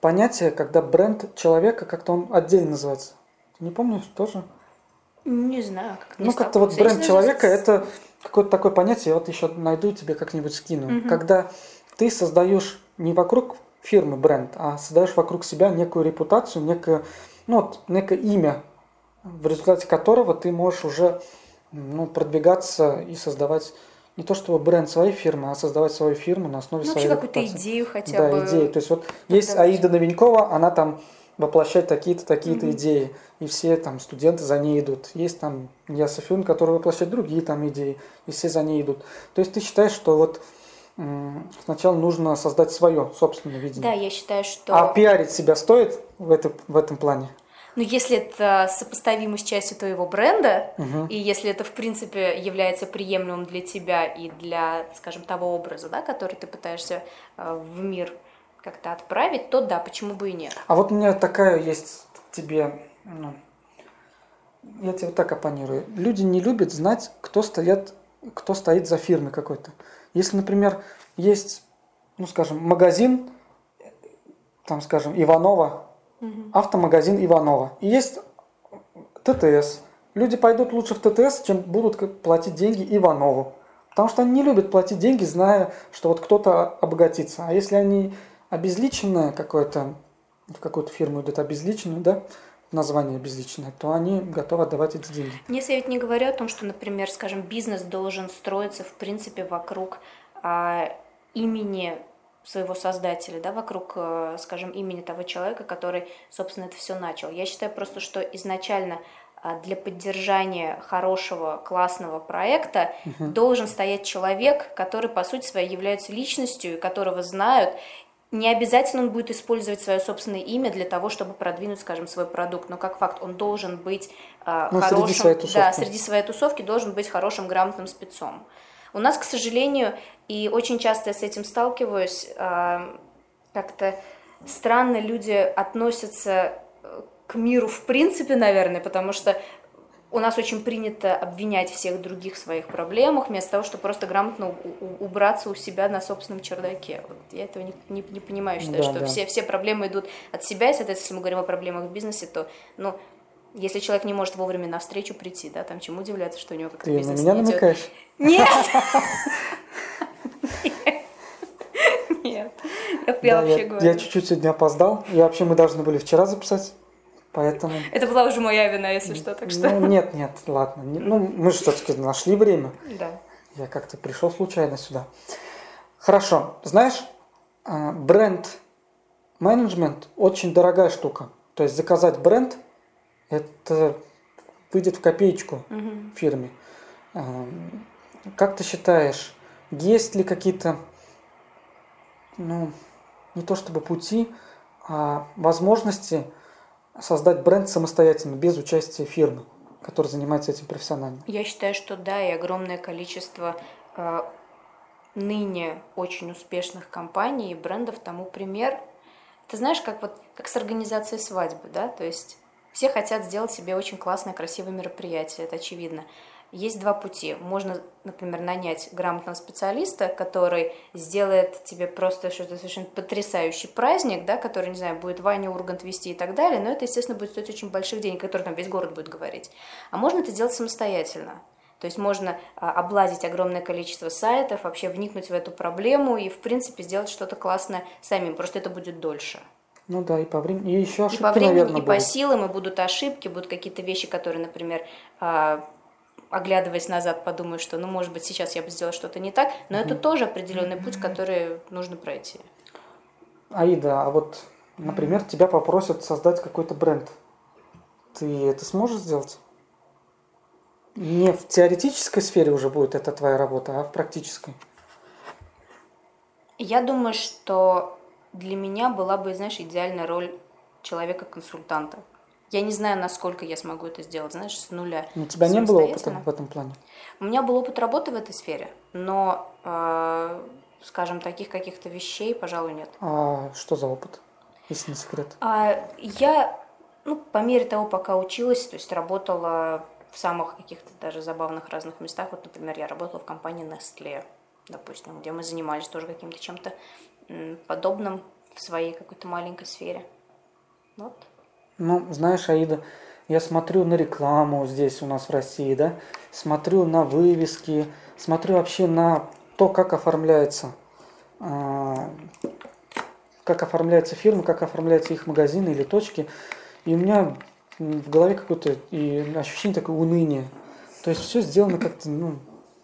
понятие, когда бренд человека, как-то он отдельно называется. Не помнишь тоже? Не знаю, как Ну, как-то вот бренд человека это какое-то такое понятие, вот еще найду тебе как-нибудь скину. Угу. Когда ты создаешь не вокруг фирмы бренд, а создаешь вокруг себя некую репутацию, некое, ну, вот, некое имя, в результате которого ты можешь уже ну, продвигаться и создавать не то чтобы бренд своей фирмы, а создавать свою фирму на основе ну, своей какую-то идею хотя да, бы. Да, идею. То есть вот есть Аида Новенькова, она там воплощает такие-то, такие-то mm-hmm. идеи, и все там студенты за ней идут. Есть там Яса Фюн, который воплощает другие там идеи, и все за ней идут. То есть ты считаешь, что вот сначала нужно создать свое собственное видение. Да, я считаю, что... А пиарить себя стоит в, это, в этом плане? Ну, если это сопоставимо с частью твоего бренда, угу. и если это, в принципе, является приемлемым для тебя и для, скажем, того образа, да, который ты пытаешься э, в мир как-то отправить, то да, почему бы и нет. А вот у меня такая есть тебе, ну, я тебе вот так оппонирую. Люди не любят знать, кто стоят, кто стоит за фирмой какой-то. Если, например, есть, ну, скажем, магазин, там, скажем, Иванова, угу. автомагазин Иванова, и есть ТТС. Люди пойдут лучше в ТТС, чем будут платить деньги Иванову. Потому что они не любят платить деньги, зная, что вот кто-то обогатится. А если они обезличенное какое-то, в какую-то фирму идут обезличенную, да, название обезличенное, то они готовы отдавать эти деньги. Если я ведь не говорю о том, что, например, скажем, бизнес должен строиться, в принципе, вокруг а, имени своего создателя, да, вокруг, э, скажем, имени того человека, который, собственно, это все начал. Я считаю просто, что изначально а, для поддержания хорошего, классного проекта угу. должен стоять человек, который, по сути своей, является личностью, которого знают, не обязательно он будет использовать свое собственное имя для того, чтобы продвинуть, скажем, свой продукт, но как факт он должен быть э, ну, хорошим, среди своей да, среди своей тусовки должен быть хорошим, грамотным спецом. У нас, к сожалению, и очень часто я с этим сталкиваюсь, э, как-то странно люди относятся э, к миру в принципе, наверное, потому что у нас очень принято обвинять всех других в своих проблемах, вместо того, чтобы просто грамотно убраться у себя на собственном чердаке. Вот я этого не, не, не понимаю, считаю, да, что да. Все, все проблемы идут от себя, и, соответственно, если мы говорим о проблемах в бизнесе, то, ну, если человек не может вовремя на встречу прийти, да, там чему удивляться, что у него как-то Ты бизнес на меня не намекаешь? Нет! Нет. Я вообще говорю. Я чуть-чуть сегодня опоздал. И вообще мы должны были вчера записать. Поэтому... Это была уже моя вина, если что, так что... Ну, нет, нет, ладно. Ну, мы же все-таки нашли время. Да. Я как-то пришел случайно сюда. Хорошо. Знаешь, а, бренд-менеджмент очень дорогая штука. То есть заказать бренд, это выйдет в копеечку угу. фирме. А, как ты считаешь, есть ли какие-то, ну, не то чтобы пути, а возможности создать бренд самостоятельно, без участия фирмы, которая занимается этим профессионально? Я считаю, что да, и огромное количество э, ныне очень успешных компаний и брендов тому пример. Ты знаешь, как вот как с организацией свадьбы, да, то есть все хотят сделать себе очень классное, красивое мероприятие, это очевидно. Есть два пути. Можно, например, нанять грамотного специалиста, который сделает тебе просто что-то совершенно потрясающий праздник, да, который, не знаю, будет Ваня Ургант вести и так далее, но это, естественно, будет стоить очень больших денег, которые там весь город будет говорить. А можно это делать самостоятельно. То есть можно а, облазить огромное количество сайтов, вообще вникнуть в эту проблему и, в принципе, сделать что-то классное самим. Просто это будет дольше. Ну да, и по времени, и еще ошибки, И по времени, наверное, и будут. по силам, и будут ошибки, будут какие-то вещи, которые, например, а, оглядываясь назад, подумаю, что, ну, может быть, сейчас я бы сделала что-то не так, но mm это тоже определенный путь, который нужно пройти. Аида, а вот, например, тебя попросят создать какой-то бренд. Ты это сможешь сделать? Не в теоретической сфере уже будет эта твоя работа, а в практической. Я думаю, что для меня была бы, знаешь, идеальная роль человека-консультанта. Я не знаю, насколько я смогу это сделать, знаешь, с нуля. У тебя не было опыта в этом плане? У меня был опыт работы в этой сфере, но э, скажем, таких каких-то вещей, пожалуй, нет. А что за опыт, если не секрет? А, я, ну, по мере того, пока училась, то есть работала в самых каких-то даже забавных разных местах. Вот, например, я работала в компании Nestle, допустим, где мы занимались тоже каким-то чем-то подобным в своей какой-то маленькой сфере. Вот. Ну, знаешь, Аида, я смотрю на рекламу здесь у нас в России, да, смотрю на вывески, смотрю вообще на то, как оформляется, а, как оформляется фирма, как оформляются их магазины или точки. И у меня в голове какое-то и ощущение такое уныние. То есть все сделано как-то, ну,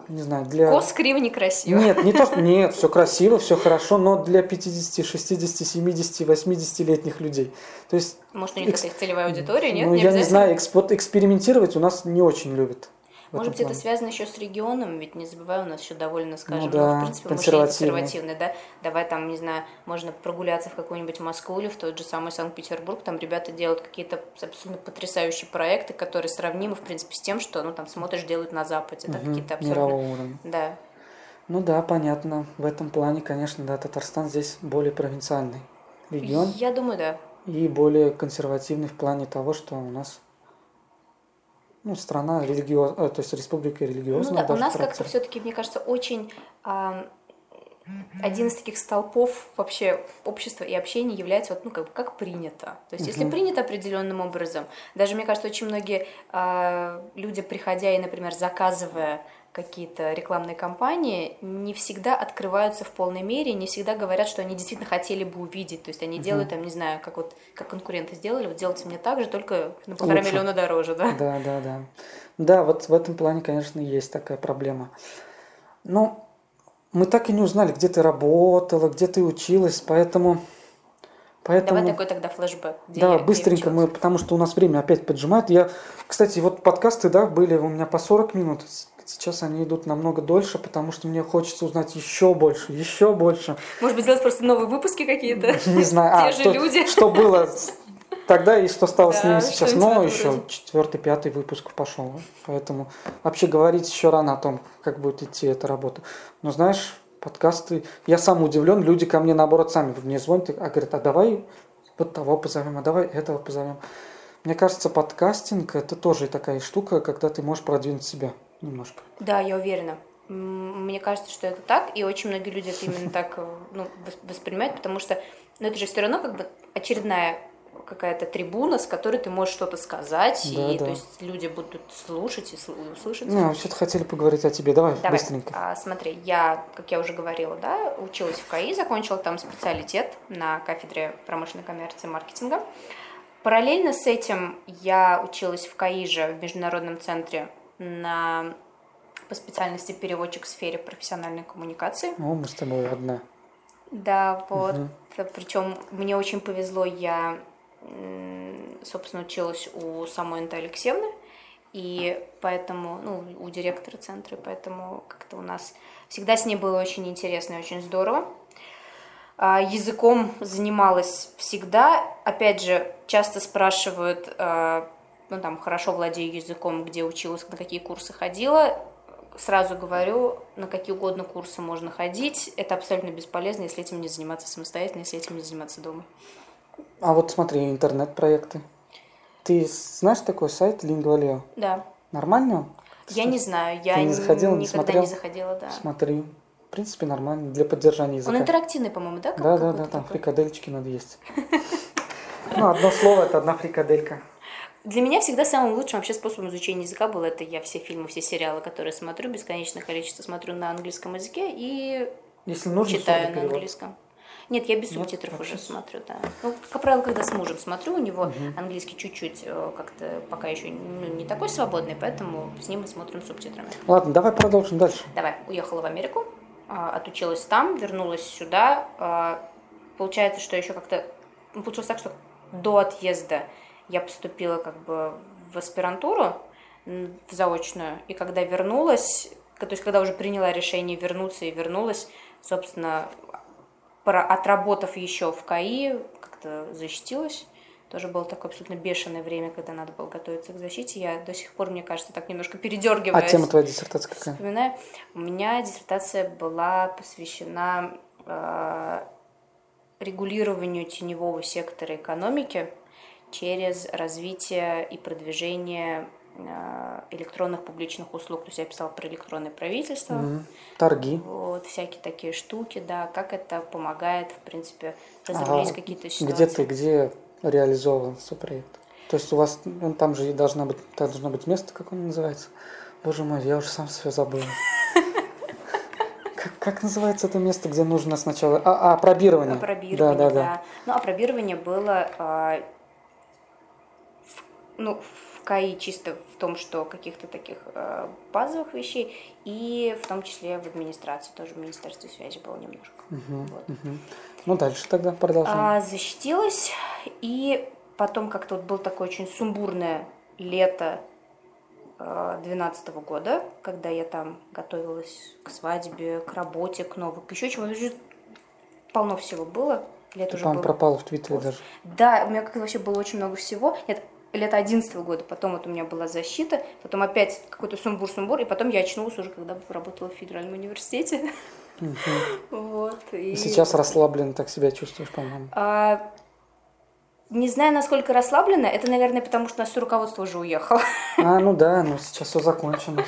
не знаю, для... Кос криво некрасиво. Нет, не то, что... Нет, все красиво, все хорошо, но для 50, 60, 70, 80-летних людей. То есть... Может, у них экс... целевая аудитория, нет? Ну, не я не знаю, экспорт, экспериментировать у нас не очень любят. Может быть, плане. это связано еще с регионом, ведь не забывай, у нас еще довольно, скажем, ну, да, ну, в принципе, мышление консервативное, да? Давай там, не знаю, можно прогуляться в какую-нибудь Москву или в тот же самый Санкт-Петербург, там ребята делают какие-то абсолютно потрясающие проекты, которые сравнимы, в принципе, с тем, что, ну, там, смотришь, делают на Западе, да, какие-то абсолютно... Да. Ну да, понятно. В этом плане, конечно, да, Татарстан здесь более провинциальный регион. Я думаю, да. И более консервативный в плане того, что у нас ну, страна религиозная, то есть республика религиозная. Ну да, у нас как-то все-таки, мне кажется, очень э, один из таких столпов вообще общества и общения является вот, ну, как, как принято. То есть, если принято определенным образом, даже, мне кажется, очень многие э, люди, приходя и, например, заказывая какие-то рекламные кампании не всегда открываются в полной мере, не всегда говорят, что они действительно хотели бы увидеть. То есть они uh-huh. делают, там, не знаю, как вот как конкуренты сделали, вот делайте мне так же, только на полтора Лучше. миллиона дороже, да? Да, да, да. Да, вот в этом плане, конечно, есть такая проблема. Но мы так и не узнали, где ты работала, где ты училась, поэтому... Поэтому... Давай такой тогда флешбэк. Да, я, быстренько мы, потому что у нас время опять поджимает. Я, кстати, вот подкасты, да, были у меня по 40 минут. Сейчас они идут намного дольше, потому что мне хочется узнать еще больше, еще больше. Может быть, сделать просто новые выпуски какие-то? Не знаю. Те а, же люди. Что было тогда и что стало с ними сейчас. Но еще четвертый, пятый выпуск пошел. Поэтому вообще говорить еще рано о том, как будет идти эта работа. Но знаешь, подкасты... Я сам удивлен, люди ко мне наоборот сами мне звонят, а говорят, а давай вот того позовем, а давай этого позовем. Мне кажется, подкастинг это тоже такая штука, когда ты можешь продвинуть себя немножко. Да, я уверена. Мне кажется, что это так, и очень многие люди это именно так э, ну, воспринимают, потому что ну, это же все равно как бы очередная какая-то трибуна, с которой ты можешь что-то сказать, да, и да. то есть люди будут слушать и слышать. Ну, вообще-то хотели поговорить о тебе, давай, давай. быстренько. А, смотри, я, как я уже говорила, да, училась в КАИ, закончила там специалитет на кафедре промышленной коммерции и маркетинга. Параллельно с этим я училась в КАИ же в Международном центре на, по специальности переводчик в сфере профессиональной коммуникации. О, мы с тобой одна. Да, вот. Угу. Причем мне очень повезло, я, собственно, училась у самой Анты Алексеевны, и поэтому, ну, у директора центра, поэтому как-то у нас всегда с ней было очень интересно и очень здорово. А, языком занималась всегда. Опять же, часто спрашивают, а, ну, там, хорошо владею языком, где училась, на какие курсы ходила, сразу говорю, на какие угодно курсы можно ходить. Это абсолютно бесполезно, если этим не заниматься самостоятельно, если этим не заниматься дома. А вот смотри, интернет-проекты. Ты знаешь такой сайт Lingvaleo? Да. Нормально? Я не знаю, я не заходила, никогда смотрел? не заходила, да. Смотри. В принципе, нормально для поддержания языка. Он интерактивный, по-моему, да? Да, да, да, там фрикадельчики надо есть. Ну, одно слово – это одна фрикаделька. Для меня всегда самым лучшим вообще способом изучения языка было это я все фильмы, все сериалы, которые смотрю, бесконечное количество смотрю на английском языке и Если нужно, читаю на английском. Нет, я без Нет, субтитров уже смотрю, да. Ну, как правило, когда с мужем смотрю, у него угу. английский чуть-чуть э, как-то пока еще ну, не такой свободный, поэтому с ним мы смотрим субтитрами. Ладно, давай продолжим дальше. Давай, уехала в Америку, а, отучилась там, вернулась сюда. А, получается, что еще как-то ну, получилось так, что до отъезда я поступила как бы в аспирантуру, в заочную, и когда вернулась, то есть когда уже приняла решение вернуться и вернулась, собственно, отработав еще в КАИ, как-то защитилась, Тоже было такое абсолютно бешеное время, когда надо было готовиться к защите. Я до сих пор, мне кажется, так немножко передергиваюсь. А тема твоей диссертации какая? Вспоминаю. У меня диссертация была посвящена э, регулированию теневого сектора экономики через развитие и продвижение э, электронных публичных услуг. То есть я писала про электронное правительство. Мгм. Торги. Вот, всякие такие штуки, да, как это помогает, в принципе, разрулить Ага. какие-то ситуации. Где ты, где реализован свой проект? То есть у вас, ну, там же и должна быть, должно быть место, как он называется? Боже мой, я уже сам все забыл. Как, как называется это место, где нужно сначала... А, а апробирование. Апробирование, да, да, да, да. Ну, апробирование было, а, ну, в КАИ чисто в том, что каких-то таких а, базовых вещей, и в том числе в администрации, тоже в Министерстве связи было немножко. Мгм, Вот. мгм. Ну, дальше тогда продолжим. А, защитилась, и потом как-то вот было такое очень сумбурное лето 2012 года, когда я там готовилась к свадьбе, к работе, к новой, к еще чему-то. Еще Полно всего было. Лето Ты, уже по-моему, было. пропала в Твиттере даже. Да, у меня как вообще было очень много всего. Нет, лето 11 года, потом вот у меня была защита, потом опять какой-то сумбур-сумбур, и потом я очнулась уже, когда работала в федеральном университете. Мгм. Вот. И... Сейчас расслабленно так себя чувствуешь, по-моему. А, не знаю, насколько расслаблена. Это, наверное, потому что у нас все руководство уже уехало. А, ну да, ну сейчас все закончено.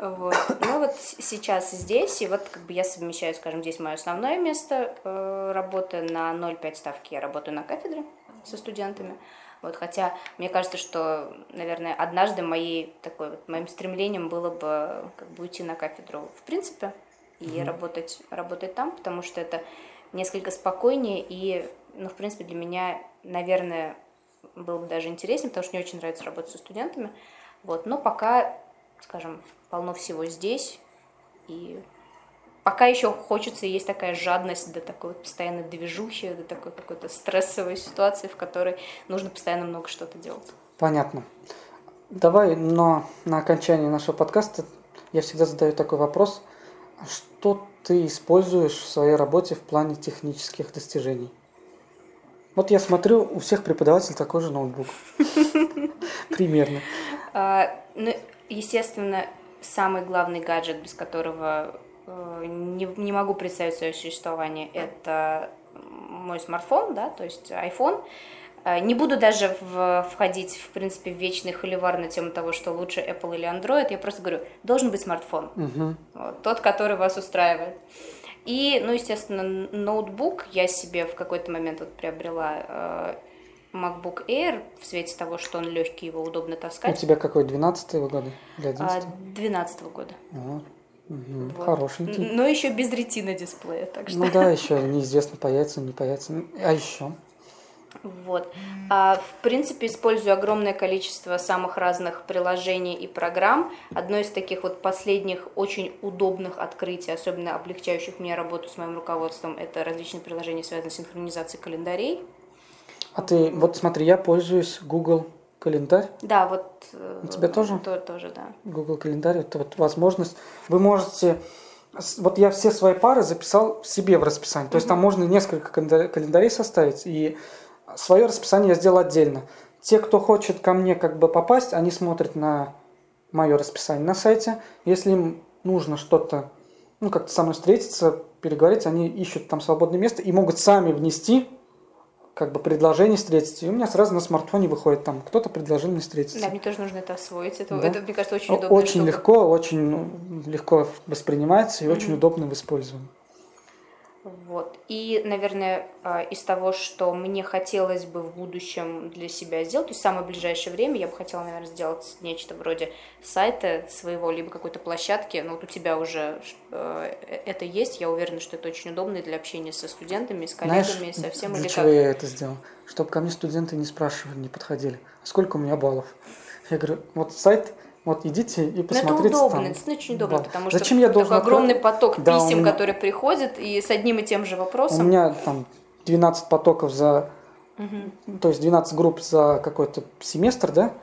Вот. Ну вот сейчас здесь, и вот как бы я совмещаю, скажем, здесь мое основное место э, работы на 0,5 ставки. Я работаю на кафедре со студентами. Вот, хотя мне кажется, что, наверное, однажды моей, такой, вот, моим стремлением было бы как бы уйти на кафедру в принципе и работать, работать там, потому что это несколько спокойнее и, ну, в принципе, для меня, наверное, было бы даже интереснее, потому что мне очень нравится работать со студентами. Вот, но пока, скажем, полно всего здесь, и пока еще хочется, есть такая жадность до такой вот постоянной движухи, до такой какой-то стрессовой ситуации, в которой нужно постоянно много что-то делать. Понятно. Давай, но на окончании нашего подкаста я всегда задаю такой вопрос. Что ты используешь в своей работе в плане технических достижений? Вот я смотрю, у всех преподавателей такой же ноутбук. Примерно. А, ну, естественно, самый главный гаджет, без которого не, не могу представить свое существование, это мой смартфон, да, то есть iPhone. Э, Не буду даже в- входить, в принципе, в вечный холивар на тему того, что лучше Apple или Android. Я просто говорю, должен быть смартфон. Мгм. Вот, тот, который вас устраивает. И, ну, естественно, ноутбук я себе в какой-то момент вот приобрела э, MacBook Air в свете того, что он легкий, его удобно У таскать. тебя какой, 12 года или 11 12 года. Вот. Мгм. Вот. Хорошенький. Но еще без ретина дисплея, так что. Ну да, еще неизвестно, появится, не появится. А еще? Вот. А, в принципе, использую огромное количество самых разных приложений и программ. Одно из таких вот последних очень удобных открытий, особенно облегчающих мне работу с моим руководством, это различные приложения, связанные с синхронизацией календарей. А ты, вот смотри, я пользуюсь Google календарь. Да, вот... э, У тебя тоже? то- тоже, да. Google календарь это вот возможность. Вы можете. Вот я все свои пары записал себе в расписание. То есть там можно несколько календа- календарей составить, и свое расписание я сделал отдельно. Те, кто хочет ко мне как бы попасть, они смотрят на мое расписание на сайте. Если им нужно что-то, ну, как-то со мной встретиться, переговорить, они ищут там свободное место и могут сами внести как бы предложение встретиться. И у меня сразу на смартфоне выходит там, кто-то предложил мне встретиться. Да, мне тоже нужно это освоить. Это, Да. это, мне кажется, очень удобно. Очень легко, очень ну, легко воспринимается и очень удобно в использовании. Вот. И, наверное, а, из того, что мне хотелось бы в будущем для себя сделать, то есть в самое ближайшее время я бы хотела, наверное, сделать нечто вроде сайта своего, либо какой-то площадки. Ну, вот у тебя уже э, это есть. Я уверена, что это очень удобно и для общения со студентами, с Знаешь, коллегами, со всем. для Или чего как? я это сделал? Чтобы ко мне студенты не спрашивали, не подходили. «А Сколько у меня баллов? Я говорю, вот сайт, вот идите и Ну, это посмотрите удобно, там. это очень удобно, баллы». потому что Зачем я должен такой огромный поток Да, у писем, меня- который приходит, и с одним и тем же У вопросом. меня там 12 потоков за... То есть 12 групп за какой-то семестр, да?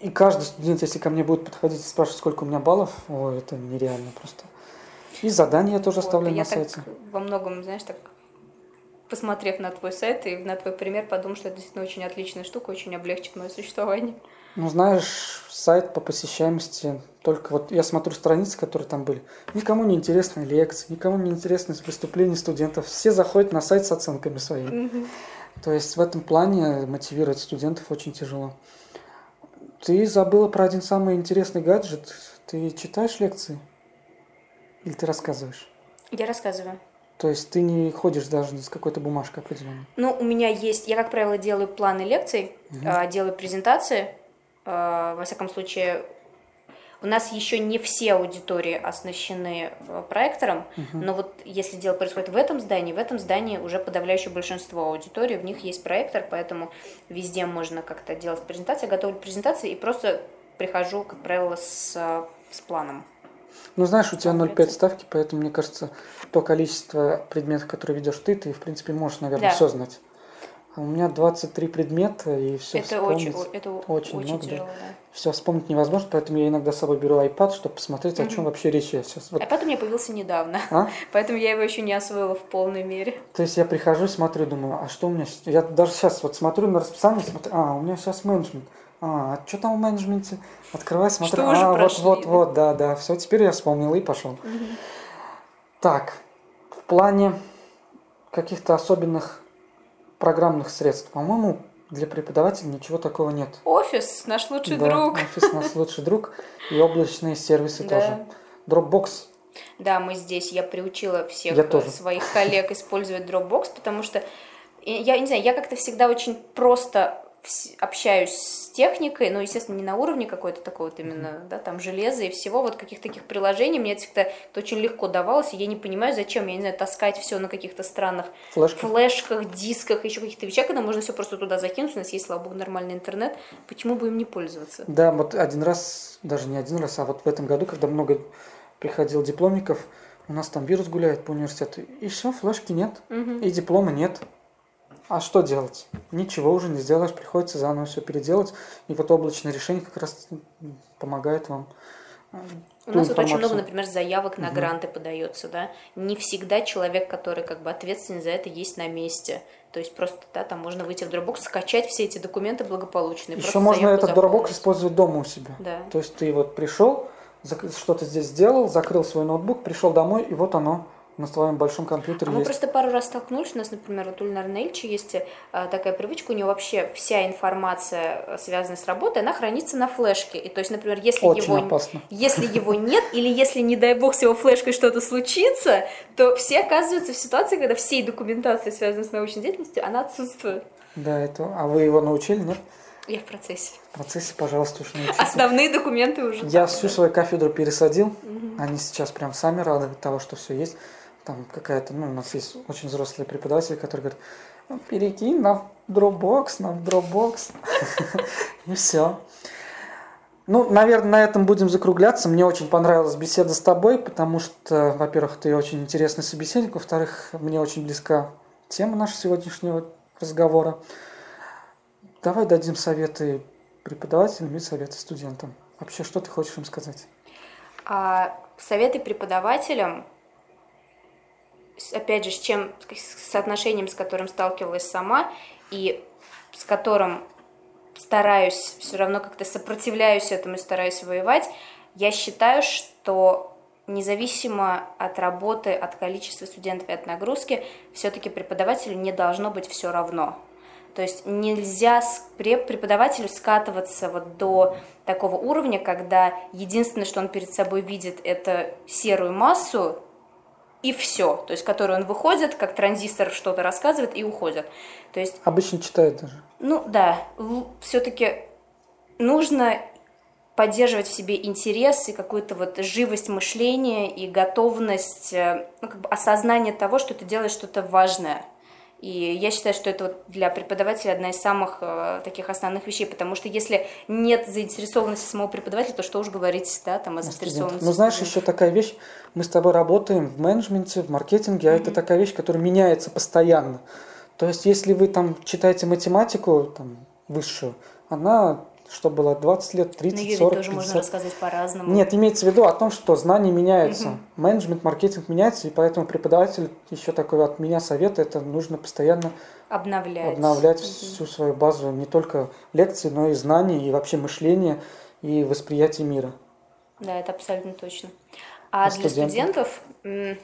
И каждый студент, если ко мне будет подходить и спрашивать, сколько у меня баллов, ой, это нереально просто. И задания я тоже Вот, оставляю я на сайте. во многом, знаешь, так посмотрев на твой сайт и на твой пример, подумал, что это действительно очень отличная штука, очень облегчит мое существование. Ну, знаешь, сайт по посещаемости, только вот я смотрю страницы, которые там были, никому не интересны лекции, никому не интересны выступления студентов, все заходят на сайт с оценками своими. Мгм. То есть в этом плане мотивировать студентов очень тяжело. Ты забыла про один самый интересный гаджет. Ты читаешь лекции? Или ты рассказываешь? Я рассказываю. То есть ты не ходишь даже с какой-то бумажкой определенной? Ну, у меня есть, я, как правило, делаю планы лекций, а, делаю презентации. А, Во всяком случае, у нас еще не все аудитории оснащены э, проектором, но вот если дело происходит в этом здании, в этом здании уже подавляющее большинство аудиторий, в них есть проектор, поэтому везде можно как-то делать презентации, готовлю презентации и просто прихожу, как правило, с, э, с планом. Ну, знаешь, у тебя Смотрите. 0,5 ставки, поэтому, мне кажется, то количество предметов, которые ведешь ты, ты, в принципе, можешь, наверное, Да. все знать. У меня 23 предмета, и все это очень, о- это очень очень, много, да. тяжело, да. Все вспомнить невозможно, поэтому я иногда с собой беру iPad, чтобы посмотреть, о чем вообще речь я сейчас. Вот, iPad у меня появился недавно, а? поэтому я его еще не освоила в полной мере. То есть я прихожу, смотрю, думаю, а что у меня... Я даже сейчас вот смотрю на расписание, смотрю, а, у меня сейчас менеджмент. А, а что там в менеджменте? Открываю, смотрю, Что а, вот, прошли, вот, да? вот, да, да, все, теперь я вспомнил и пошел. Так, в плане каких-то особенных программных средств, по-моему, для преподавателя ничего такого нет. Офис, наш лучший Да, друг. офис наш лучший друг и облачные сервисы Да. тоже. Dropbox Да, мы здесь, я приучила всех Я тоже. своих коллег использовать Dropbox, потому что, я не знаю, я как-то всегда очень просто общаюсь с техникой, ну, естественно, не на уровне какой-то такого вот именно, да, там, железа и всего, вот каких-то таких приложений, мне это всегда это очень легко давалось, и я не понимаю, зачем, я не знаю, таскать все на каких-то странных флешка. флешках, дисках, еще каких-то вещах, когда можно все просто туда закинуть, у нас есть, слава богу, нормальный интернет, почему бы им не пользоваться? Да, вот один раз, даже не один раз, а вот в этом году, когда много приходил дипломников, у нас там вирус гуляет по университету, и все, флешки нет, и диплома нет. А что делать? Ничего уже не сделаешь, приходится заново все переделать. И вот облачное решение как раз помогает вам. э, У нас вот очень информацию. много, например, заявок на гранты подается, да. Не всегда человек, который как бы ответственен за это, есть на месте. То есть просто, да, там можно выйти в Dropbox, скачать все эти документы благополучные. Еще можно этот Dropbox использовать дома у себя. Да. То есть ты вот пришел, что-то здесь сделал, закрыл свой ноутбук, пришел домой, и вот оно на твоем большом компьютере А мы есть. просто пару раз столкнулись, у нас, например, у Ильнара Нельча есть э, такая привычка, у него вообще вся информация, э, связанная с работой, она хранится на флешке. И то есть, например, если Очень его, опасно. если его нет, или если, не дай бог, с его флешкой что-то случится, то все оказываются в ситуации, когда всей документации, связанной с научной деятельностью, она отсутствует. Да, это. А вы его научили, нет? Я в процессе. В процессе, пожалуйста, уж научите. Основные документы уже. Я там, всю да. свою кафедру пересадил. Они сейчас прям сами рады того, что все есть. Там какая-то, ну, у нас есть очень взрослые преподаватели, которые говорят, «Ну, перекинь на Dropbox, на Dropbox. И все. Ну, наверное, на этом будем закругляться. Мне очень понравилась беседа с тобой, потому что, во-первых, ты очень интересный собеседник, во-вторых, мне очень близка тема нашего сегодняшнего разговора. Давай дадим советы преподавателям и советы студентам. Вообще, что ты хочешь им сказать? А советы преподавателям, опять же, с чем с соотношением, с которым сталкивалась сама, и с которым стараюсь, все равно как-то сопротивляюсь этому и стараюсь воевать, я считаю, что независимо от работы, от количества студентов и от нагрузки, все-таки преподавателю не должно быть все равно. То есть нельзя преподавателю скатываться вот до такого уровня, когда единственное, что он перед собой видит, это серую массу и все. То есть, который он выходит, как транзистор что-то рассказывает и уходит. То есть Обычно читают даже. ну да, все-таки нужно поддерживать в себе интерес и какую-то вот живость мышления и готовность, э, ну, как бы осознание того, что ты делаешь что-то важное. И я считаю, что это вот для преподавателя одна из самых э, таких основных вещей, потому что если нет заинтересованности самого преподавателя, то что уж говорить, да, там о заинтересованности. Ну, знаешь, еще такая вещь. Мы с тобой работаем в менеджменте, в маркетинге, а это такая вещь, которая меняется постоянно. То есть, если вы там читаете математику там, высшую, она что было 20 лет, 30, На Юве 40, тоже 50. можно рассказывать по-разному. Нет, имеется в виду о том, что знания меняются, менеджмент, маркетинг меняется, и поэтому преподаватель, еще такой от меня совет, это нужно постоянно Обновлять. обновлять всю свою базу, не только лекции, но и знаний, и вообще мышление, и восприятие мира. Да, это абсолютно точно. А А для студентов, м,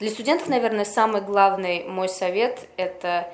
для студентов, наверное, самый главный мой совет это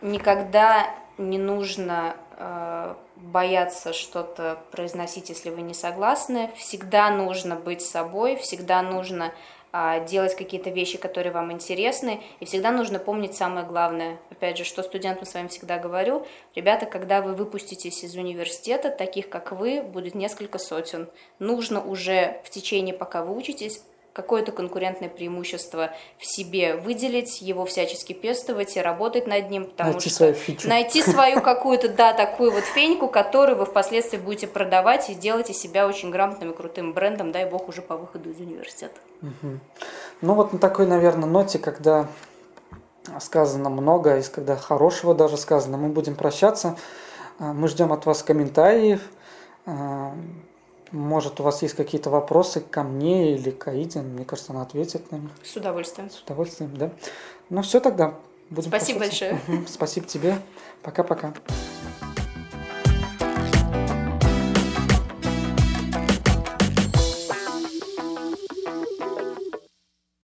никогда не нужно э, бояться что-то произносить, если вы не согласны. Всегда нужно быть собой, всегда нужно а, делать какие-то вещи, которые вам интересны, и всегда нужно помнить самое главное. Опять же, что студентам с вами всегда говорю, ребята, когда вы выпуститесь из университета, таких как вы будет несколько сотен. Нужно уже в течение, пока вы учитесь, какое-то конкурентное преимущество в себе выделить, его всячески пестовать и работать над ним, потому Найти что свою фичу. найти свою какую-то, да, такую вот феньку, которую вы впоследствии будете продавать и сделаете себя очень грамотным и крутым брендом, дай бог, уже по выходу из университета. Ну вот на такой, наверное, ноте, когда сказано много, и когда хорошего даже сказано, мы будем прощаться. А, Мы ждем от вас комментариев. Может, у вас есть какие-то вопросы ко мне или к Аиде? Мне кажется, она ответит на них С удовольствием. с удовольствием, да? Ну все тогда. Будем Спасибо прощаться. большое. Спасибо тебе. Пока-пока.